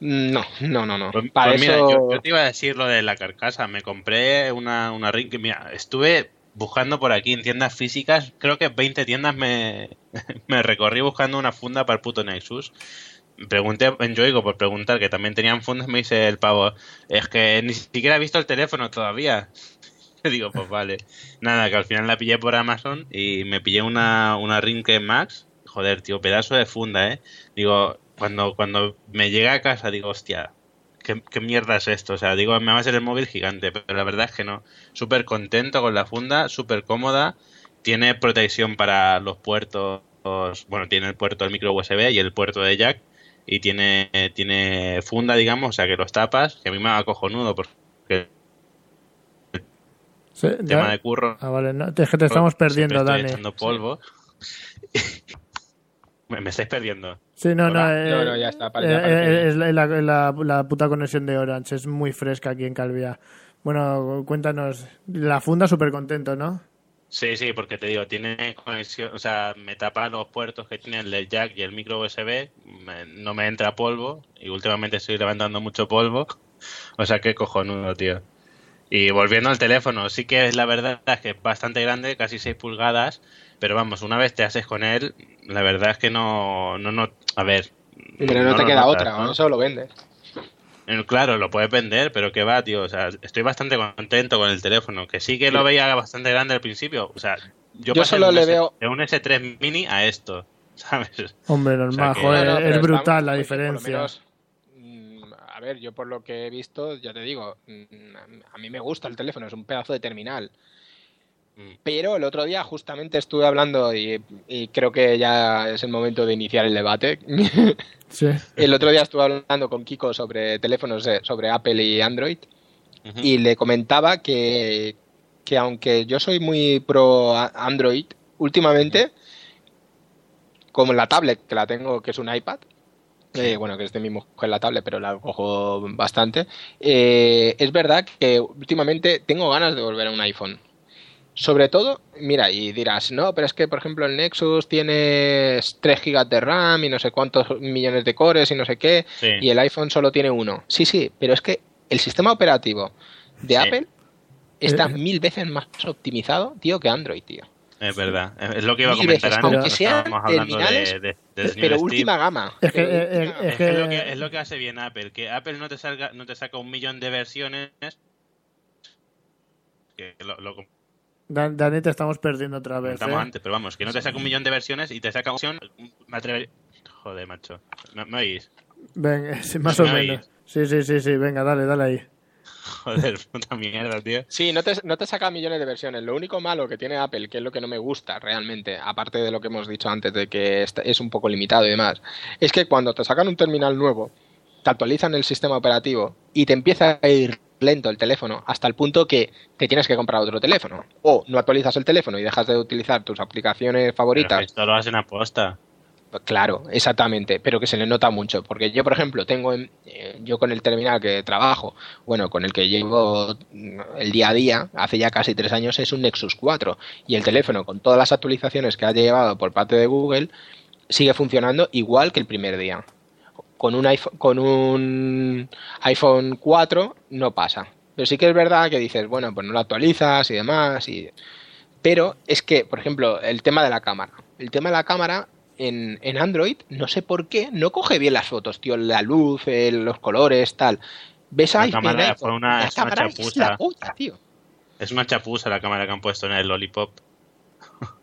mm, No, no, no, no. Pues, Para pues mira, eso... yo, yo te iba a decir lo de la carcasa. Me compré una, una ring que, mira, estuve buscando por aquí en tiendas físicas, creo que 20 tiendas me, me recorrí buscando una funda para el puto Nexus. Pregunté en Yoigo por preguntar que también tenían fundas, me dice el pavo, es que ni siquiera he visto el teléfono todavía. Digo, pues vale. Nada, que al final la pillé por Amazon y me pillé una, una Ring Max. Joder, tío, pedazo de funda, ¿eh? Digo, cuando, cuando me llegué a casa, digo, hostia, ¿qué, qué mierda es esto? O sea, digo, me va a ser el móvil gigante, pero la verdad es que no. Súper contento con la funda, súper cómoda. Tiene protección para los puertos. Bueno, tiene el puerto del micro USB y el puerto de jack. Y tiene, tiene funda, digamos, o sea que los tapas, que a mí me va cojonudo porque Sí, tema ya- de curro. Ah, vale, no, es que te estamos perdiendo, estoy Dani. echando polvo. me, me estáis perdiendo. Sí, no, no, eh, No, no, ya está, para- eh, ya para eh, es la, la- la- la puta conexión de Orange, es muy fresca aquí en Calvia. Bueno, cuéntanos, la funda súper contento, ¿no? Sí, sí, porque te digo, tiene conexión, o sea, me tapa los puertos que tiene el jack y el micro USB, me- no me entra polvo y últimamente estoy levantando mucho polvo, o sea, qué cojonudo, tío. Y volviendo al teléfono, sí que es la verdad es que es bastante grande, casi 6 pulgadas, Pero vamos, una vez te haces con él, la verdad es que no, no, no, a ver. Pero no, te queda notas, otra, ¿no? ¿no? Eso lo vendes. Eh, Claro, lo puedes vender, pero que va, tío. O sea, estoy bastante contento con el teléfono. Que sí que lo veía bastante grande al principio. O sea, yo, Yo pasé solo de un le S- veo- de un S3 mini a esto, ¿sabes? Hombre, normal, que- joder, No, no, pero es estamos- brutal la por lo diferencia. menos, ver, yo por lo que he visto, ya te digo, mm, a mí me gusta el teléfono, es un pedazo de terminal. Mm. Pero el otro día justamente estuve hablando y, y creo que ya es el momento de iniciar el debate. Sí. el otro día estuve hablando con Kiko sobre teléfonos, sobre Apple y Android y le comentaba que, que aunque yo soy muy pro Android, últimamente, como la tablet que la tengo, que es un iPad, eh, bueno, que es de mi mujer la tablet, pero la cojo bastante, eh, es verdad que últimamente tengo ganas de volver a un iPhone. Sobre todo, mira, y dirás, no, pero es que, por ejemplo, el Nexus tiene 3 GB de RAM y no sé cuántos millones de cores y no sé qué, Sí. y el iPhone solo tiene uno. Sí, sí, pero es que el sistema operativo de Sí. Apple está Eh. mil veces más optimizado, tío, que Android, tío. Es verdad. Es lo que iba a comentar veces, antes. aunque sean estábamos hablando terminales, de, de- señor pero última gama. Es que, eh, eh, es Es lo, que es lo que hace bien Apple, que Apple no te salga, no te saca un millón de versiones. Que lo, lo Dan- Dani te estamos perdiendo otra vez. comentamos ¿eh? antes, pero vamos, que no te saca un millón de versiones y te saca una opción. Me atrevería- Joder, macho. ¿Me, me oís? Venga, sí, más o ¿Me menos. oís? Sí, sí, sí, sí, venga, dale, dale ahí. Joder, puta mierda, tío. Sí, no te, no te saca millones de versiones. Lo único malo que tiene Apple, que es lo que no me gusta realmente, aparte de lo que hemos dicho antes de que es un poco limitado y demás, es que cuando te sacan un terminal nuevo, te actualizan el sistema operativo y te empieza a ir lento el teléfono hasta el punto que te tienes que comprar otro teléfono. O no actualizas el teléfono y dejas de utilizar tus aplicaciones Pero favoritas. esto lo hacen aposta. Claro, exactamente, pero que se le nota mucho, porque yo, por ejemplo, tengo en- eh, yo con el terminal que trabajo, bueno, con el que llevo el día a día, hace ya casi tres años, es un Nexus 4 y el teléfono con todas las actualizaciones que ha llevado por parte de Google sigue funcionando igual que el primer día. Con un iPhone, con un iPhone 4 no pasa, pero sí que es verdad que dices, bueno, pues no lo actualizas y demás, y pero es que, por ejemplo, el tema de la cámara. El tema de la cámara en, en Android, no sé por qué, no coge bien las fotos, tío. La luz, el- los colores, tal. Ves La ahí, cámara una- la es una cámara es chapuza. la polla, tío. Es una chapuza la cámara que han puesto en el Lollipop.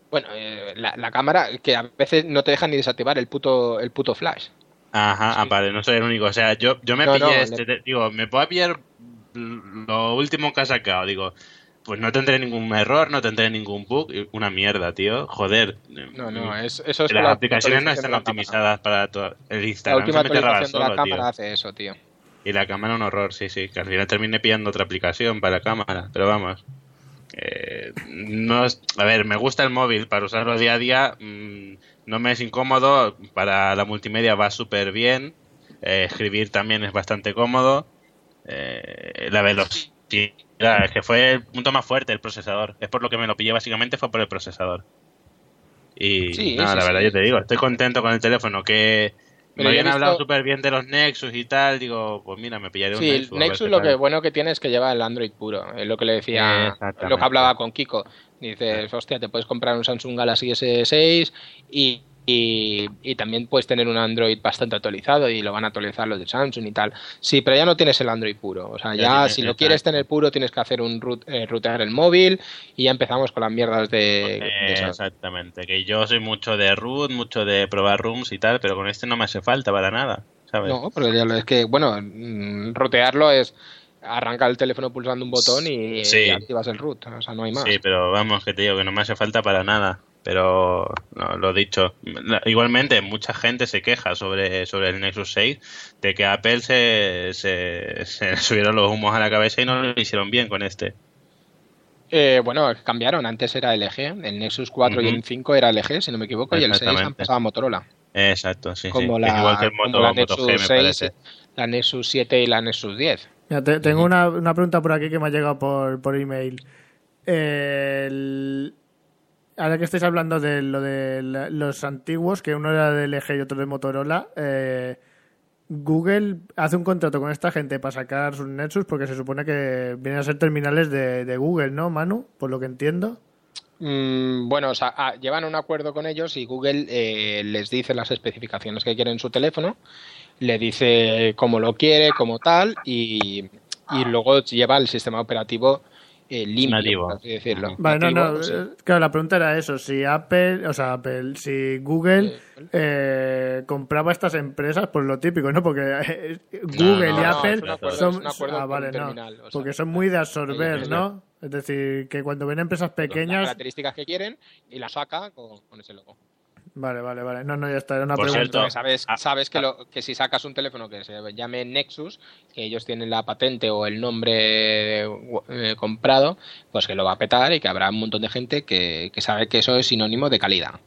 Bueno, eh, la, la cámara que a veces no te deja ni desactivar el puto, el puto flash. Ajá, ah, vale, no soy el único. O sea, yo, yo me No, pillé no, este, le- digo, me puedo pillar lo último que ha sacado, digo, pues no tendré ningún error, no tendré ningún bug, una mierda, tío, joder. No, no, es, eso es Las la aplicaciones no están la optimizadas para todo. El La Instagram última se de la tío. cámara hace eso, tío. Y la cámara un horror, sí, sí, que al final terminé pillando otra aplicación para la cámara, pero vamos. eh, no es- a ver, me gusta el móvil para usarlo día a día, mm, no me es incómodo, para la multimedia va súper bien, eh, escribir también es bastante cómodo, eh, la velocidad, es que fue el punto más fuerte, el procesador, es por lo que me lo pillé básicamente, fue por el procesador. Y Sí, nada, la sí. verdad yo te digo, estoy contento con el teléfono, que Pero me habían hablado súper bien de los Nexus y tal, digo, pues mira, me pillaré un Sí, el Nexus. ver Nexus lo tal. que bueno que tiene es que lleva el Android puro. Es lo que le decía, lo que hablaba con Kiko. Dices, hostia, te puedes comprar un Samsung Galaxy S6 y, y, y también puedes tener un Android bastante actualizado y lo van a actualizar los de Samsung y tal. Sí, pero ya no tienes el Android puro. O sea, Ya si lo quieres tener puro tienes que hacer un root, eh, el móvil y ya empezamos con las mierdas de, Eh, exactamente, que yo soy mucho de root, mucho de probar rooms y tal, pero con este no me hace falta para nada, ¿sabes? No, porque ya lo- es que, bueno, mm, rotearlo es arrancar el teléfono pulsando un botón y, Sí. y activas el root. O sea, no hay más. Sí, pero vamos, que te digo que no me hace falta para nada. Pero no, lo dicho. Igualmente, mucha gente se queja sobre, sobre el Nexus 6 de que Apple se, se, se subieron los humos a la cabeza y no lo hicieron bien con este. Eh, bueno, cambiaron. Antes era LG. El Nexus 4 y el 5 era LG, si no me equivoco, y el 6 han pasado a Motorola. Exacto, sí, sí. como, Es la, igual que el como Moto, la Moto G, Nexus me 6, parece. la Nexus 7 y la Nexus 10. Mira, te- tengo una, una pregunta por aquí que me ha llegado por, por email. El- ahora que estáis hablando de lo de los antiguos, que uno era de LG y otro de Motorola, eh, Google hace un contrato con esta gente para sacar sus Nexus porque se supone que vienen a ser terminales de, de Google, ¿no, Manu? Por lo que entiendo. Mm, bueno, o sea, ah, llevan un acuerdo con ellos y Google eh, les dice las especificaciones que quiere en su teléfono, le dice cómo lo quiere, como tal, y, y luego lleva el sistema operativo eh, limpio, Nativo. por así decirlo. Vale, no, Nativo, no. sí. eh, Claro, la pregunta era eso: si Apple, o sea, Apple, si Google eh, compraba estas empresas, pues lo típico, ¿no? Porque eh, Google no, y Apple acuerdo, son. ah, vale, terminal, o sea, porque son muy de absorber, ¿no? Es decir, que cuando ven empresas Las pequeñas. características que quieren y la saca con, con ese logo. Vale, vale, vale. No, no, ya está. Era una Por pregunta. cierto, sabes, ah, sabes que, lo, que si sacas un teléfono que se llame Nexus, que ellos tienen la patente o el nombre eh, comprado, pues que lo va a petar y que habrá un montón de gente que, que sabe que eso es sinónimo de calidad.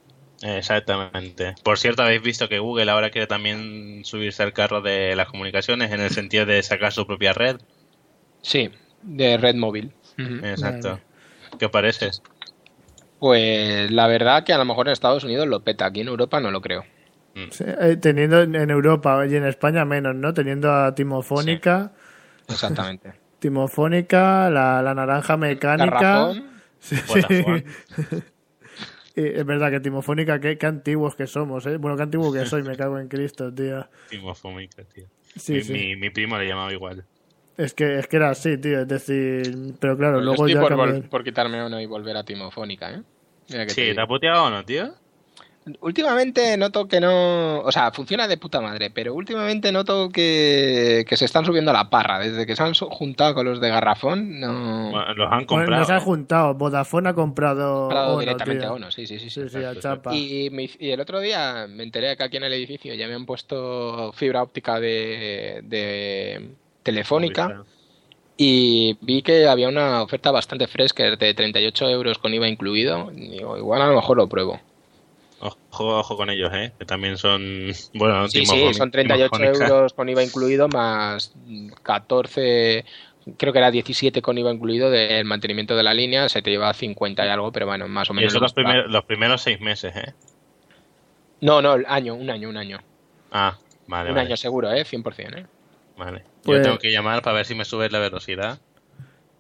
Exactamente. Por cierto, habéis visto que Google ahora quiere también subirse al carro de las comunicaciones en el sentido de sacar su propia red. Sí, de red móvil. Exacto. ¿Qué os parece? Pues la verdad que a lo mejor en Estados Unidos lo peta, aquí en Europa no lo creo. Sí, eh, teniendo en Europa y en España menos, ¿no? Teniendo a Timofónica, Exactamente. Timofónica, la, la naranja mecánica. Sí. Y es verdad que Timofónica, qué, qué antiguos que somos, ¿eh? Bueno, qué antiguo que soy, me cago en Cristo, tío. Timofónica, tío. Sí, mi, sí. Mi, mi primo le llamaba igual. Es que, es que era así, tío. Es decir, pero claro, Yo luego estoy ya por, por quitarme uno y volver a Timofónica, ¿eh? Mira que te Sí. ¿te ha puteado o no, tío? Últimamente noto que no. O sea, funciona de puta madre, pero últimamente noto que, que se están subiendo a la parra. Desde que se han juntado con los de Garrafón, no. Bueno, los han Bueno, comprado. nos han ¿eh? juntado. Vodafone ha comprado. comprado Ono, directamente tío. a uno, sí, sí, sí. sí. Sí, sí, a chapa. Y, me- y el otro día me enteré que aquí en el edificio ya me han puesto fibra óptica de, de telefónica Movistar. Y vi que había una oferta bastante fresca de 38 euros con IVA incluido. Digo, igual a lo mejor lo pruebo. Ojo, ojo con ellos, ¿eh? Que también son... Bueno, Sí, sí, son 38 Timofónica. euros con IVA incluido más 14, creo que era 17 con IVA incluido del mantenimiento de la línea, se te lleva 50 y algo, pero bueno, más o Y menos. eso lo los, primer- los primeros seis meses, ¿eh? No, no, el año, un año, un año. Ah, vale, un vale. año seguro, ¿eh? 100%, ¿eh? Vale. Pues- Yo tengo que llamar para ver si me subes la velocidad.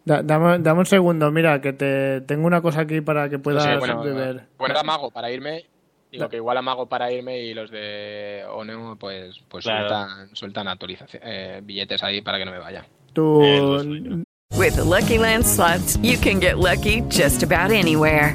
Da- dame, dame un segundo, mira, que te tengo una cosa aquí para que puedas Sí, bueno, beber. bueno, amago para irme. Digo No. que igual amago para irme y los de ONEO pues, pues Claro. sueltan, sueltan actualización, eh, billetes ahí para que no me vaya. Tú, Eh. With the Lucky Land slots, you can get lucky just about anywhere.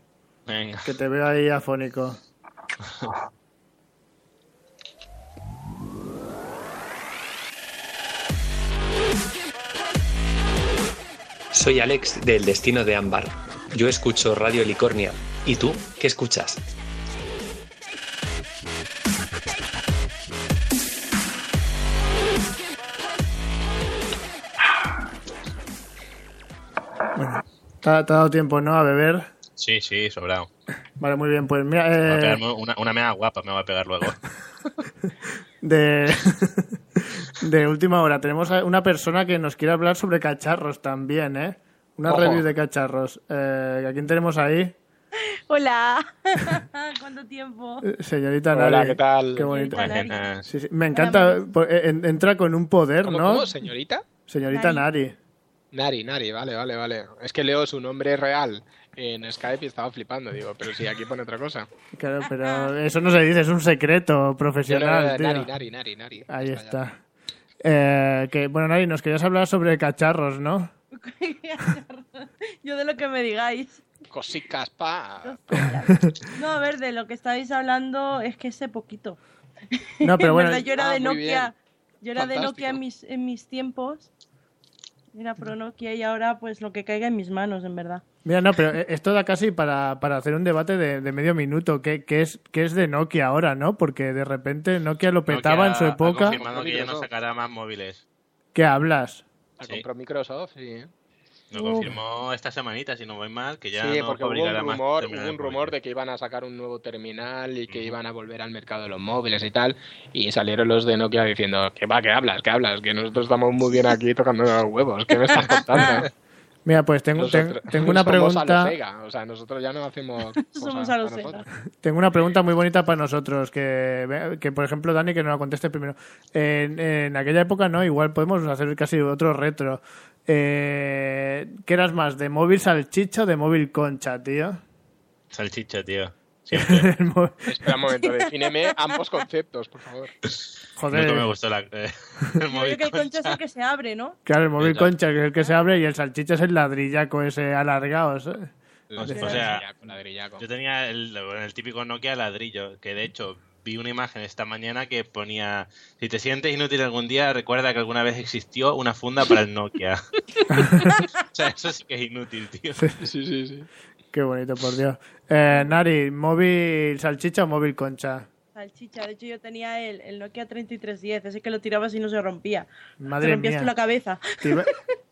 Venga. Que te veo ahí afónico. Soy Alex del Destino de Ámbar. Yo escucho Radio Licornia. ¿Y tú qué escuchas? ¿Te ha, te ha dado tiempo, no? A beber. Sí, sí, sobrado. Vale, muy bien. Pues mira, Me voy a eh, pegarme una, una mea guapa me va a pegar luego. de, de última hora, tenemos a una persona que nos quiere hablar sobre cacharros también, ¿eh? Una Ojo. review de cacharros. Eh, ¿A quién tenemos ahí? Hola. ¿Cuánto tiempo? Eh, Señorita Hola, Nari. ¿qué tal? Qué bonito. Sí, sí. Me encanta. en- Entra con un poder, ¿Cómo, ¿no? cómo, señorita? Señorita Nari. Nari. Nari, Nari, vale, vale, vale. Es que leo su nombre real en Skype y estaba flipando, digo, pero si aquí pone otra cosa. Claro, pero eso no se dice, es un secreto profesional, tío. Nari, Nari, Nari, Nari. Ahí está. Eh, que, bueno, Nari, nos querías hablar sobre cacharros, ¿no? Yo de lo que me digáis. Cosicas, pa. No, a ver, de lo que estáis hablando es que sé poquito. No, pero En bueno, verdad, yo era Ah, de Nokia. Yo era de. Nokia en mis, en mis tiempos. Era pro Nokia y ahora pues lo que caiga en mis manos, en verdad. mira, no, pero eh, esto da casi para, para hacer un debate de, de medio minuto. ¿Qué, qué es, ¿Qué es de Nokia ahora, no? Porque de repente Nokia lo petaba en su época. Ha confirmado que ya no sacará más móviles. ¿Qué hablas? La Sí. compró Microsoft, sí. Lo confirmó esta semanita, si no voy mal, que ya sí, no porque hubo un rumor, hubo un rumor de que iban a sacar un nuevo terminal y que iban a volver al mercado de los móviles y tal. Y salieron los de Nokia diciendo, que va, que hablas, que hablas, que nosotros estamos muy bien aquí tocando los huevos, ¿qué me estás contando? Mira, pues tengo, Nosotros- tengo una somos a los pregunta. Sega, o sea, nosotros ya no hacemos Somos a los Sega. nosotros. Tengo una pregunta muy bonita para nosotros, que, que por ejemplo Dani, que nos la conteste primero. En, en aquella época, ¿no? Igual podemos hacer casi otro retro. Eh, ¿Qué eras más, de móvil salchicha o de móvil concha, tío? Salchicha, tío. Espera un momento, defíneme ambos conceptos, por favor. Joder. Nunca me gustó la, eh, el Yo móvil creo que el concha es el que se abre, ¿no? Claro, el móvil concha, que es el que se abre, y el salchicha es el ladrillaco ese alargado. ¿sabes? O sea, ladrillaco. yo tenía el, el típico Nokia ladrillo, que de hecho vi una imagen esta mañana que ponía, si te sientes inútil algún día, recuerda que alguna vez existió una funda para el Nokia. o sea, eso sí que es inútil, tío. Sí, sí, sí. Qué bonito, por Dios. Eh, Nari, ¿móvil salchicha o móvil concha? Salchicha. De hecho, yo tenía el, el Nokia 3310, ese que lo tirabas y no se rompía. Madre te rompías mía. tú la cabeza. Te iba,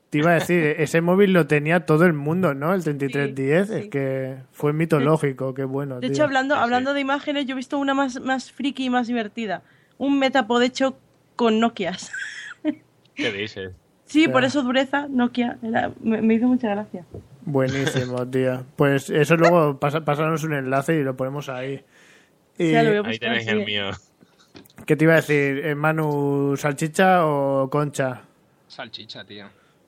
te iba a decir, ese móvil lo tenía todo el mundo, ¿no? El 3310, es que fue mitológico, qué bueno. De tío. hecho, hablando, hablando de imágenes, yo he visto una más, más friki y más divertida. Un Metapod hecho con Nokias. ¿Qué dices? Sí, por eso dureza, Nokia. Era- me, me hizo mucha gracia. Buenísimo, tío. Pues eso luego pasa, pasarnos un enlace y lo ponemos ahí. Y, Ya lo veo. Ahí tenéis el mío. ¿Qué te iba a decir, eh, Manu, salchicha o concha? Salchicha, tío.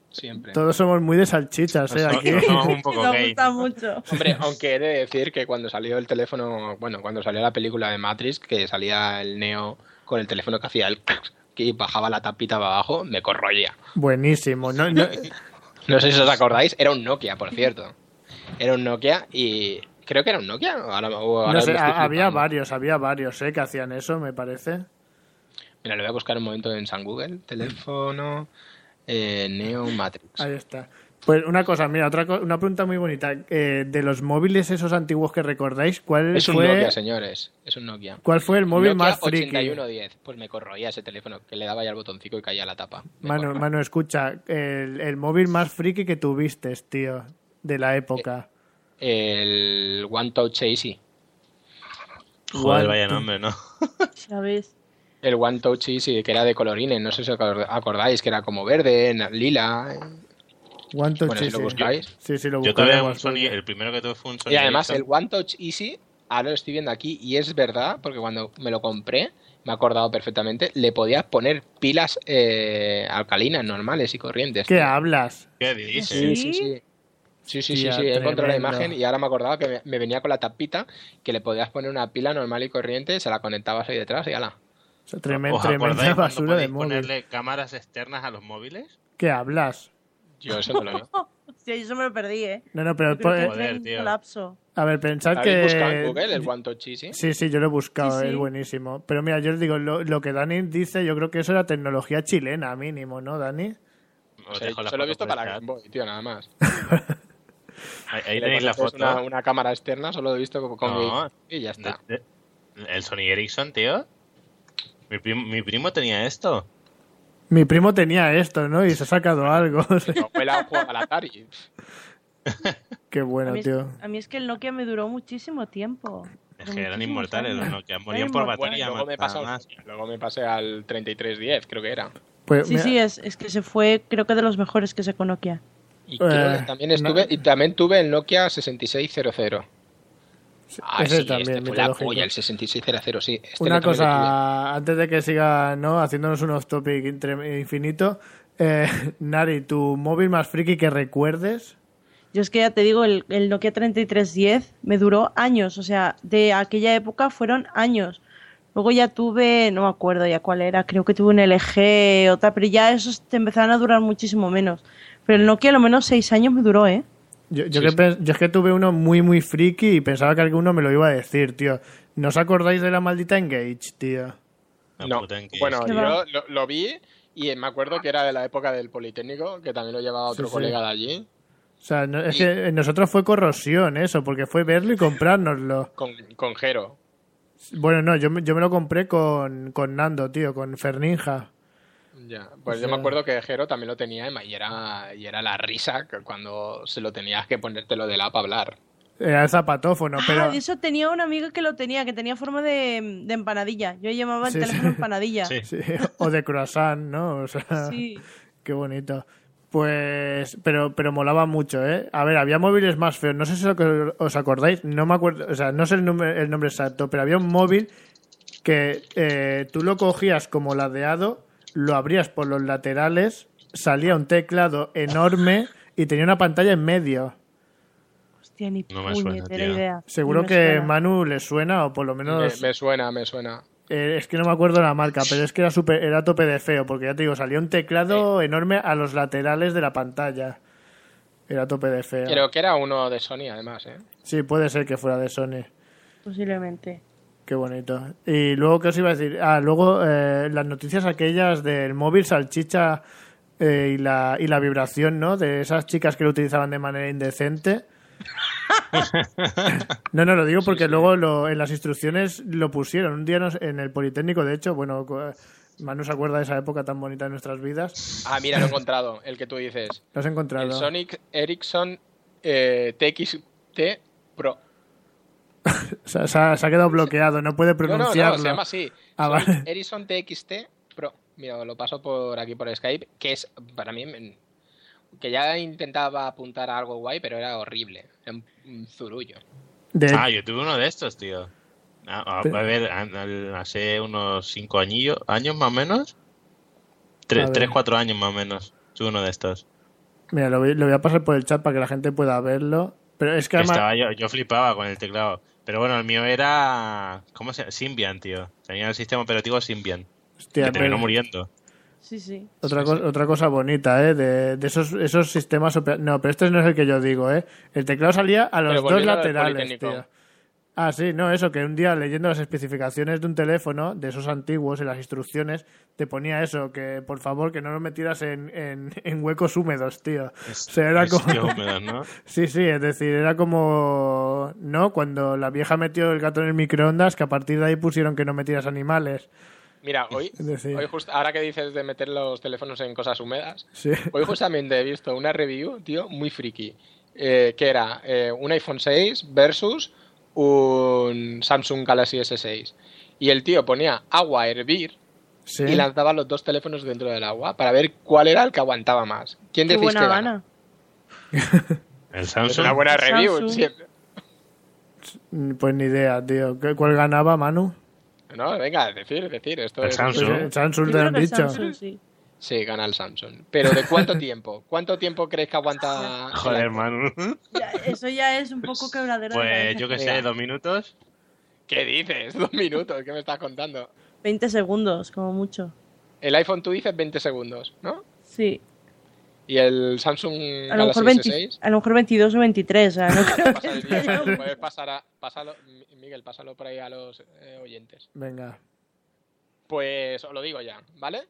Siempre. Todos somos muy de salchichas, ¿eh? Aquí. Somos un poco Me gay. gusta mucho. Hombre, aunque he de decir que cuando salió el teléfono, bueno, cuando salió la película de Matrix, que salía el Neo con el teléfono que hacía el que bajaba la tapita para abajo, me corroía. Buenísimo. No, no- No sé si os acordáis, era un Nokia, por cierto. Era un Nokia y creo que era un Nokia. o ahora- o no sé, había varios, había varios, ¿eh? Que hacían eso, me parece. Mira, lo voy a buscar un momento en San Google. Teléfono eh, Neo Matrix. Ahí está. Pues una cosa, mira, otra co- una pregunta muy bonita. Eh, de los móviles esos antiguos que recordáis, ¿cuál Es un fue Nokia, señores. Es un Nokia. cuál fue el móvil Nokia más friki? 8110. Pues me corroía ese teléfono, que le daba ya el botoncito y caía la tapa. Me. Manu, escucha, el, el móvil más friki que tuviste, tío, de la época. El One Touch Easy. Joder, One, vaya nombre, ¿no? ¿Sabes? El One Touch Easy, que era de colorines. No sé si os acordáis, que era como verde, lila. One Touch Bueno, si lo Easy. buscáis. Sí, sí, lo Yo tuve un. Sony, el primero que tuve fue un Sony Y además el. One Touch Easy, ahora lo estoy viendo aquí y es verdad, porque cuando me lo compré, me he acordado perfectamente, le podías poner pilas eh, alcalinas normales y corrientes. ¿Qué hablas? ¿Qué dices? Sí, sí, sí. Sí, sí, sí, sí, he encontrado la imagen y ahora me acordaba que me, me venía con la tapita que le podías poner una pila normal y corriente, se la conectabas ahí detrás y ala. O sea, tremen- ¿Os acordáis tremenda cuando basura de móvil. ponerle cámaras externas a los móviles? ¿Qué hablas? Yo eso no lo vi. Hostia, yo eso me lo perdí, ¿eh? No, no, pero... En Joder, tío. colapso. a ver, pensad ¿Habéis que... buscado en Google el One Touch Easy? Sí, sí, yo lo he buscado, Sí, sí. es buenísimo. Pero mira, yo os digo, lo, lo que Dani dice, yo creo que eso era tecnología chilena, mínimo, ¿no, Dani? O sea, dejo la yo lo he visto para. Game Boy, tío, nada más. Ahí, tenéis la foto. Una, una cámara externa, solo lo he visto con, con No. Game y ya está. De- de- el Sony Ericsson, tío. Mi primo, mi primo tenía esto. Mi primo tenía esto, ¿no? Y se ha sacado algo. Mi abuela jugaba al Atari. Qué A bueno, mí, tío. a mí es que el Nokia me duró muchísimo tiempo. Es que eran inmortales los. Nokia. Morían por Bueno, batería. luego me, más. luego me pasé al 3310, creo que era. Pues, Sí, mira, sí, es, es que se fue, creo que de los mejores que sacó Nokia. Y creo Eh, que también estuve, y también tuve el Nokia 6600. Ah, ese sí, también, este fue la polla, el 6600, sí. Este Una cosa, antes de que siga, ¿no? Haciéndonos un off-topic infinito. Eh, Nari, ¿tu móvil más friki que recuerdes? Yo es que ya te digo, el, el Nokia 3310 me duró años, o sea, de aquella época fueron años. Luego ya tuve, no me acuerdo ya cuál era, creo que tuve un LG, otra, pero ya esos te empezaron a durar muchísimo menos. Pero el Nokia a lo menos seis años me duró, ¿eh? Yo, yo Sí, que sí. pen- yo es que tuve uno muy, muy friki y pensaba que alguno me lo iba a decir, tío. ¿No os acordáis de la maldita Engage, tío? La No, puta en que- bueno, ¿Qué yo lo, lo vi y me acuerdo que era de la época del Politécnico, que también lo llevaba otro Sí, sí. colega de allí, O sea, no- es que en nosotros fue corrosión eso, porque fue verlo y comprárnoslo. con, con Jero. Bueno, no, yo, me- yo me lo compré con, con Nando, tío, con Ferninja. Ya, pues O yo me acuerdo que Jero también lo tenía Emma, y era, y era la risa que cuando se lo tenías que ponértelo de la para hablar. Era el zapatófono, pero... Ah, de eso tenía un amigo que lo tenía, que tenía forma de, de empanadilla. Yo llamaba el Sí, sí. teléfono empanadilla. Sí, O de croissant, ¿no? O sea, Sí. qué bonito. Pues, pero, pero molaba mucho, ¿eh? A ver, había móviles más feos. No sé si os- os acordáis, no me acuerdo, o sea, no sé el nombre, el nombre exacto, pero había un móvil que eh, tú lo cogías como ladeado, lo abrías por los laterales, salía un teclado enorme y tenía una pantalla en medio. Hostia, ni No me suena, idea. Seguro me que suena. Manu le suena, o por lo Me, menos. me suena, me suena. Eh, es que no me acuerdo la marca, pero es que era, super, era a tope de feo, porque ya te digo, salía un teclado enorme a los laterales de la pantalla. Era a tope de feo. Creo que era uno de Sony, además, ¿eh? Sí, puede ser que fuera de Sony. Posiblemente. Qué bonito. Y luego, ¿qué os iba a decir? Ah, luego eh, las noticias aquellas del móvil salchicha eh, y, la, y la vibración, ¿no? De esas chicas que lo utilizaban de manera indecente. No, no, lo digo porque luego lo, en las instrucciones lo pusieron. Un día nos- en el Politécnico, de hecho, bueno, cu- Manu se acuerda de esa época tan bonita de nuestras vidas. Ah, mira, lo he encontrado, el que tú dices. Lo has encontrado. El Sonic Ericsson eh, TXT Pro. Se, ha- se ha, se ha quedado bloqueado, no puede No, no, pronunciarlo. no, se llama así. Ah, Sonic vale. Ericsson TXT Pro. Mira, lo paso por aquí por Skype, que es para mí que ya intentaba apuntar a algo guay, pero era horrible, era un, un zurullo. Ah, yo tuve uno de estos, tío. Ah, ah, a ver, hace unos cinco añillos, años más o menos. Tres, tres, cuatro años más o menos. Tuve uno de estos. Mira, lo voy, lo voy a pasar por el chat para que la gente pueda verlo. Pero es que además... Estaba yo, yo flipaba con el teclado. Pero bueno, el mío era. ¿Cómo se llama? Symbian, tío. Tenía el sistema operativo Symbian. Hostia, que terminó pero- muriendo. Sí, sí. Otra, co- otra cosa bonita, ¿eh? De, de esos, esos sistemas... opera- No, pero este no es el que yo digo, ¿eh? El teclado salía a los Pero dos laterales, tío. Ah, sí, no, eso, que un día leyendo las especificaciones de un teléfono, de esos antiguos, en las instrucciones, te ponía eso, que por favor que no lo metieras en, en, en huecos húmedos, tío. o sea, era en como... ¿no? Sí, sí, es decir, era como... ¿No? Cuando la vieja metió el gato en el microondas, que a partir de ahí pusieron que no metieras animales. Mira, hoy, decir- hoy just- ahora que dices de meter los teléfonos en cosas húmedas, Sí. hoy justamente he visto una review, tío, muy friki, eh, que era eh, un iPhone 6 versus un Samsung Galaxy S6. Y el tío ponía agua a hervir Sí. y lanzaba los dos teléfonos dentro del agua para ver cuál era el que aguantaba más. ¿Quién Qué decís buena que gana? gana. El Es Samsung. una buena review. Samsung. siempre. Pues ni idea, tío. ¿Qué- ¿Cuál ganaba, Manu? No, venga, decir, decir. Esto El es- Samsung. Samsung te han dicho. Samsung, sí. Sí, gana el Samsung. ¿Pero de cuánto tiempo? ¿Cuánto tiempo crees que aguanta? Joder? Manu. Ya, eso ya es un poco quebradero de Pues yo que sé, dos minutos. ¿Qué dices? Dos minutos, ¿qué me estás contando? 20 segundos, como mucho. El iPhone tú dices 20 segundos, ¿no? Sí. Y el Samsung A lo, mejor Galaxy 20 S6. a lo mejor 22 o 23. O sea, no creo Pasa el día, pásalo- Mi- Miguel, pásalo por ahí a los eh, oyentes. Venga. Pues os lo digo ya, ¿vale?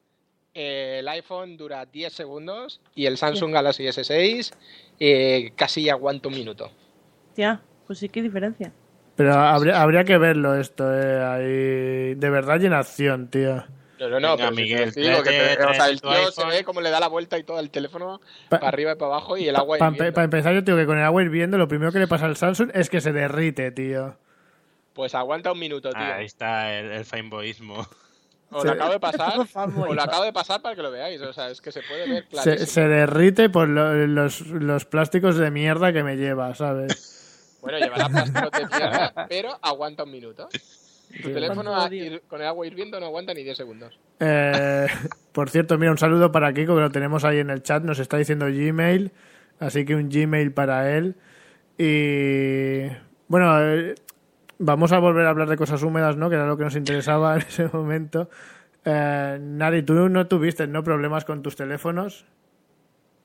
Eh, el iPhone dura 10 segundos y el Samsung Galaxy S6 eh, casi aguanta un minuto. Tía, pues sí, qué diferencia. Pero habría, habría que verlo esto, eh. Ahí... De verdad y en acción, tío. No, no, no, Venga, pero si Miguel, te digo que te- tráete- o sea, el tío se iPhone. ve cómo le da la vuelta y todo el teléfono Pa- para arriba y para abajo y el agua Para empezar, yo digo que con el agua hirviendo, lo primero que le pasa al Samsung es que se derrite, tío. Pues aguanta un minuto, tío. Ah, ahí está el, el fanboyismo. Os lo acabo de pasar. Os lo acabo de pasar para que lo veáis. O sea, es que se puede ver Se, se derrite por lo- los, los plásticos de mierda que me lleva, ¿sabes? Bueno, llevará plástico de mierda, pero aguanta un minuto. Tu Sí. teléfono a- ir- con el agua hirviendo no aguanta ni 10 segundos. Eh, por cierto, mira, un saludo para Kiko, que lo tenemos ahí en el chat, nos está diciendo Gmail, así que un Gmail para él. Y bueno, eh, vamos a volver a hablar de cosas húmedas, ¿no? Que era lo que nos interesaba en ese momento. Eh, Nari, tú no tuviste, ¿no? Problemas con tus teléfonos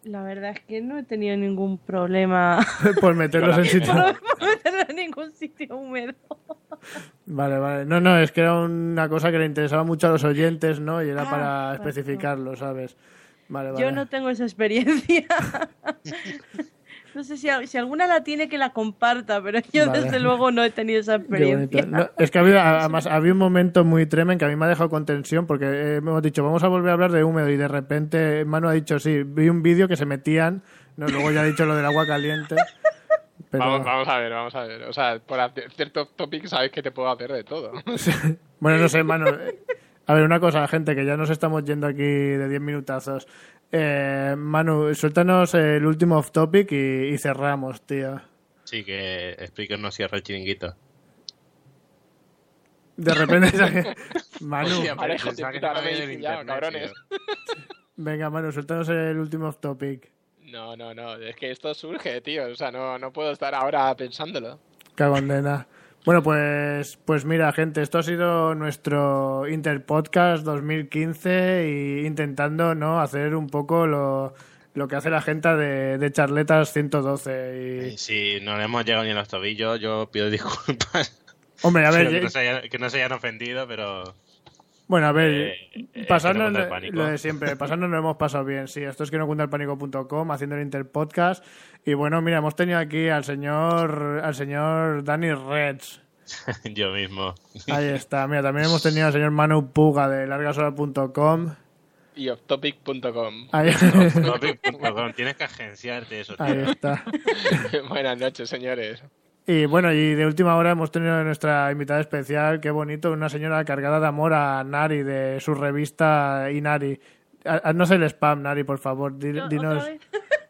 La verdad es que no he tenido ningún problema por meterlos en sitio. por en ningún sitio húmedo. Vale, vale. No, no, es que era una cosa que le interesaba mucho a los oyentes, ¿no? Y era Ah, para especificarlo, ¿sabes? Vale, vale. Yo no tengo esa experiencia. No sé si, si alguna la tiene que la comparta, pero yo Vale. desde luego no he tenido esa experiencia. No, es que había, además, había un momento muy tremendo que a mí me ha dejado con tensión porque eh, hemos dicho, vamos a volver a hablar de húmedo y de repente Manu ha dicho, sí, vi un vídeo que se metían, no, luego ya ha dicho lo del agua caliente. Pero, Vamos, vamos a ver, vamos a ver. O sea, por hacer cierto topic sabes que te puedo hacer de todo. Bueno, no sé, Manu. eh, A ver, una cosa, gente, que ya nos estamos yendo aquí de 10 minutazos. Eh, Manu, suéltanos el último off topic y, y cerramos, tío. Sí, que no cierra el chiringuito. De repente Manu, Hostia, que me pillado, internet, venga, Manu, suéltanos el último off topic. No, no, no. Es que esto surge, tío. O sea, no, no puedo estar ahora pensándolo. En nena. Bueno, pues, pues mira, gente, esto ha sido nuestro Interpodcast 2015 y intentando no hacer un poco lo, lo que hace la gente de, de Charletas 112. Y, Si no le hemos llegado ni a los tobillos, yo pido disculpas. hombre, a ver, que, ye- no se hayan, que no se hayan ofendido, pero bueno, a ver, Eh, eh, pasarnos no lo de siempre, pasarnos lo hemos pasado bien, sí. Esto es que no cuenta el pánico.com haciendo el Interpodcast. Y bueno, mira, hemos tenido aquí al señor, al señor Danny Reds. yo mismo. Ahí está, mira, también hemos tenido al señor Manu Puga de largasola.com. Y offtopic.com. Ahí, Topic.com, Tienes que agenciarte eso. ahí está. Buenas noches, señores. Y bueno, y de última hora hemos tenido a nuestra invitada especial, qué bonito, una señora cargada de amor a Nari, de su revista Inari. Ha- Haznos el spam, Nari, por favor. di- No, dinos. otra vez.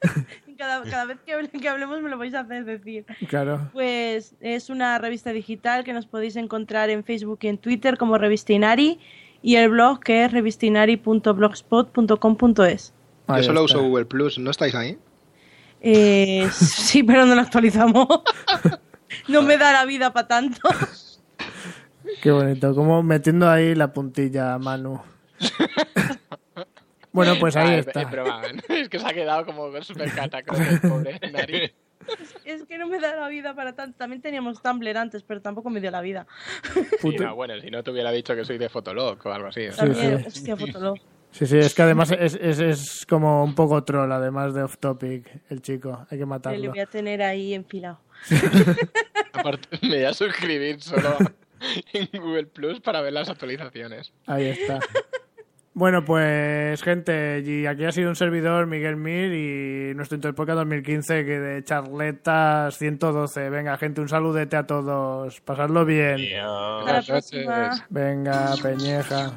cada, cada vez que, hable- que hablemos me lo vais a hacer decir. Claro. Pues es una revista digital que nos podéis encontrar en Facebook y en Twitter como Revista Inari y el blog que es revistinari.blogspot.com.es. Yo solo uso Google Plus, ¿no estáis ahí? Eh, sí, pero no lo actualizamos. no me da la vida para tanto. Qué bonito, como metiendo ahí la puntilla, Manu. bueno, pues ahí Ah, está. Es, broma, es que se ha quedado como súper catacrote el pobre Nari. Es que no me da la vida para tanto. También teníamos Tumblr antes, pero tampoco me dio la vida. Sí, no, bueno, si no te hubiera dicho que soy de Fotolog o algo así. También, sí. hostia, Fotolog. Sí, sí, es que además es, es, es como un poco troll, además de off topic, el chico. Hay que Le matarlo. voy a tener ahí enfilado. Aparte, me voy a suscribir solo en Google Plus para ver las actualizaciones. Ahí está. Bueno, pues gente, y aquí ha sido un servidor, Miguel Mir, y nuestro Interpoca 2015, que de charletas 112. Venga, gente, un saludete a todos. Pasarlo bien. La próxima. Venga, Peñeja.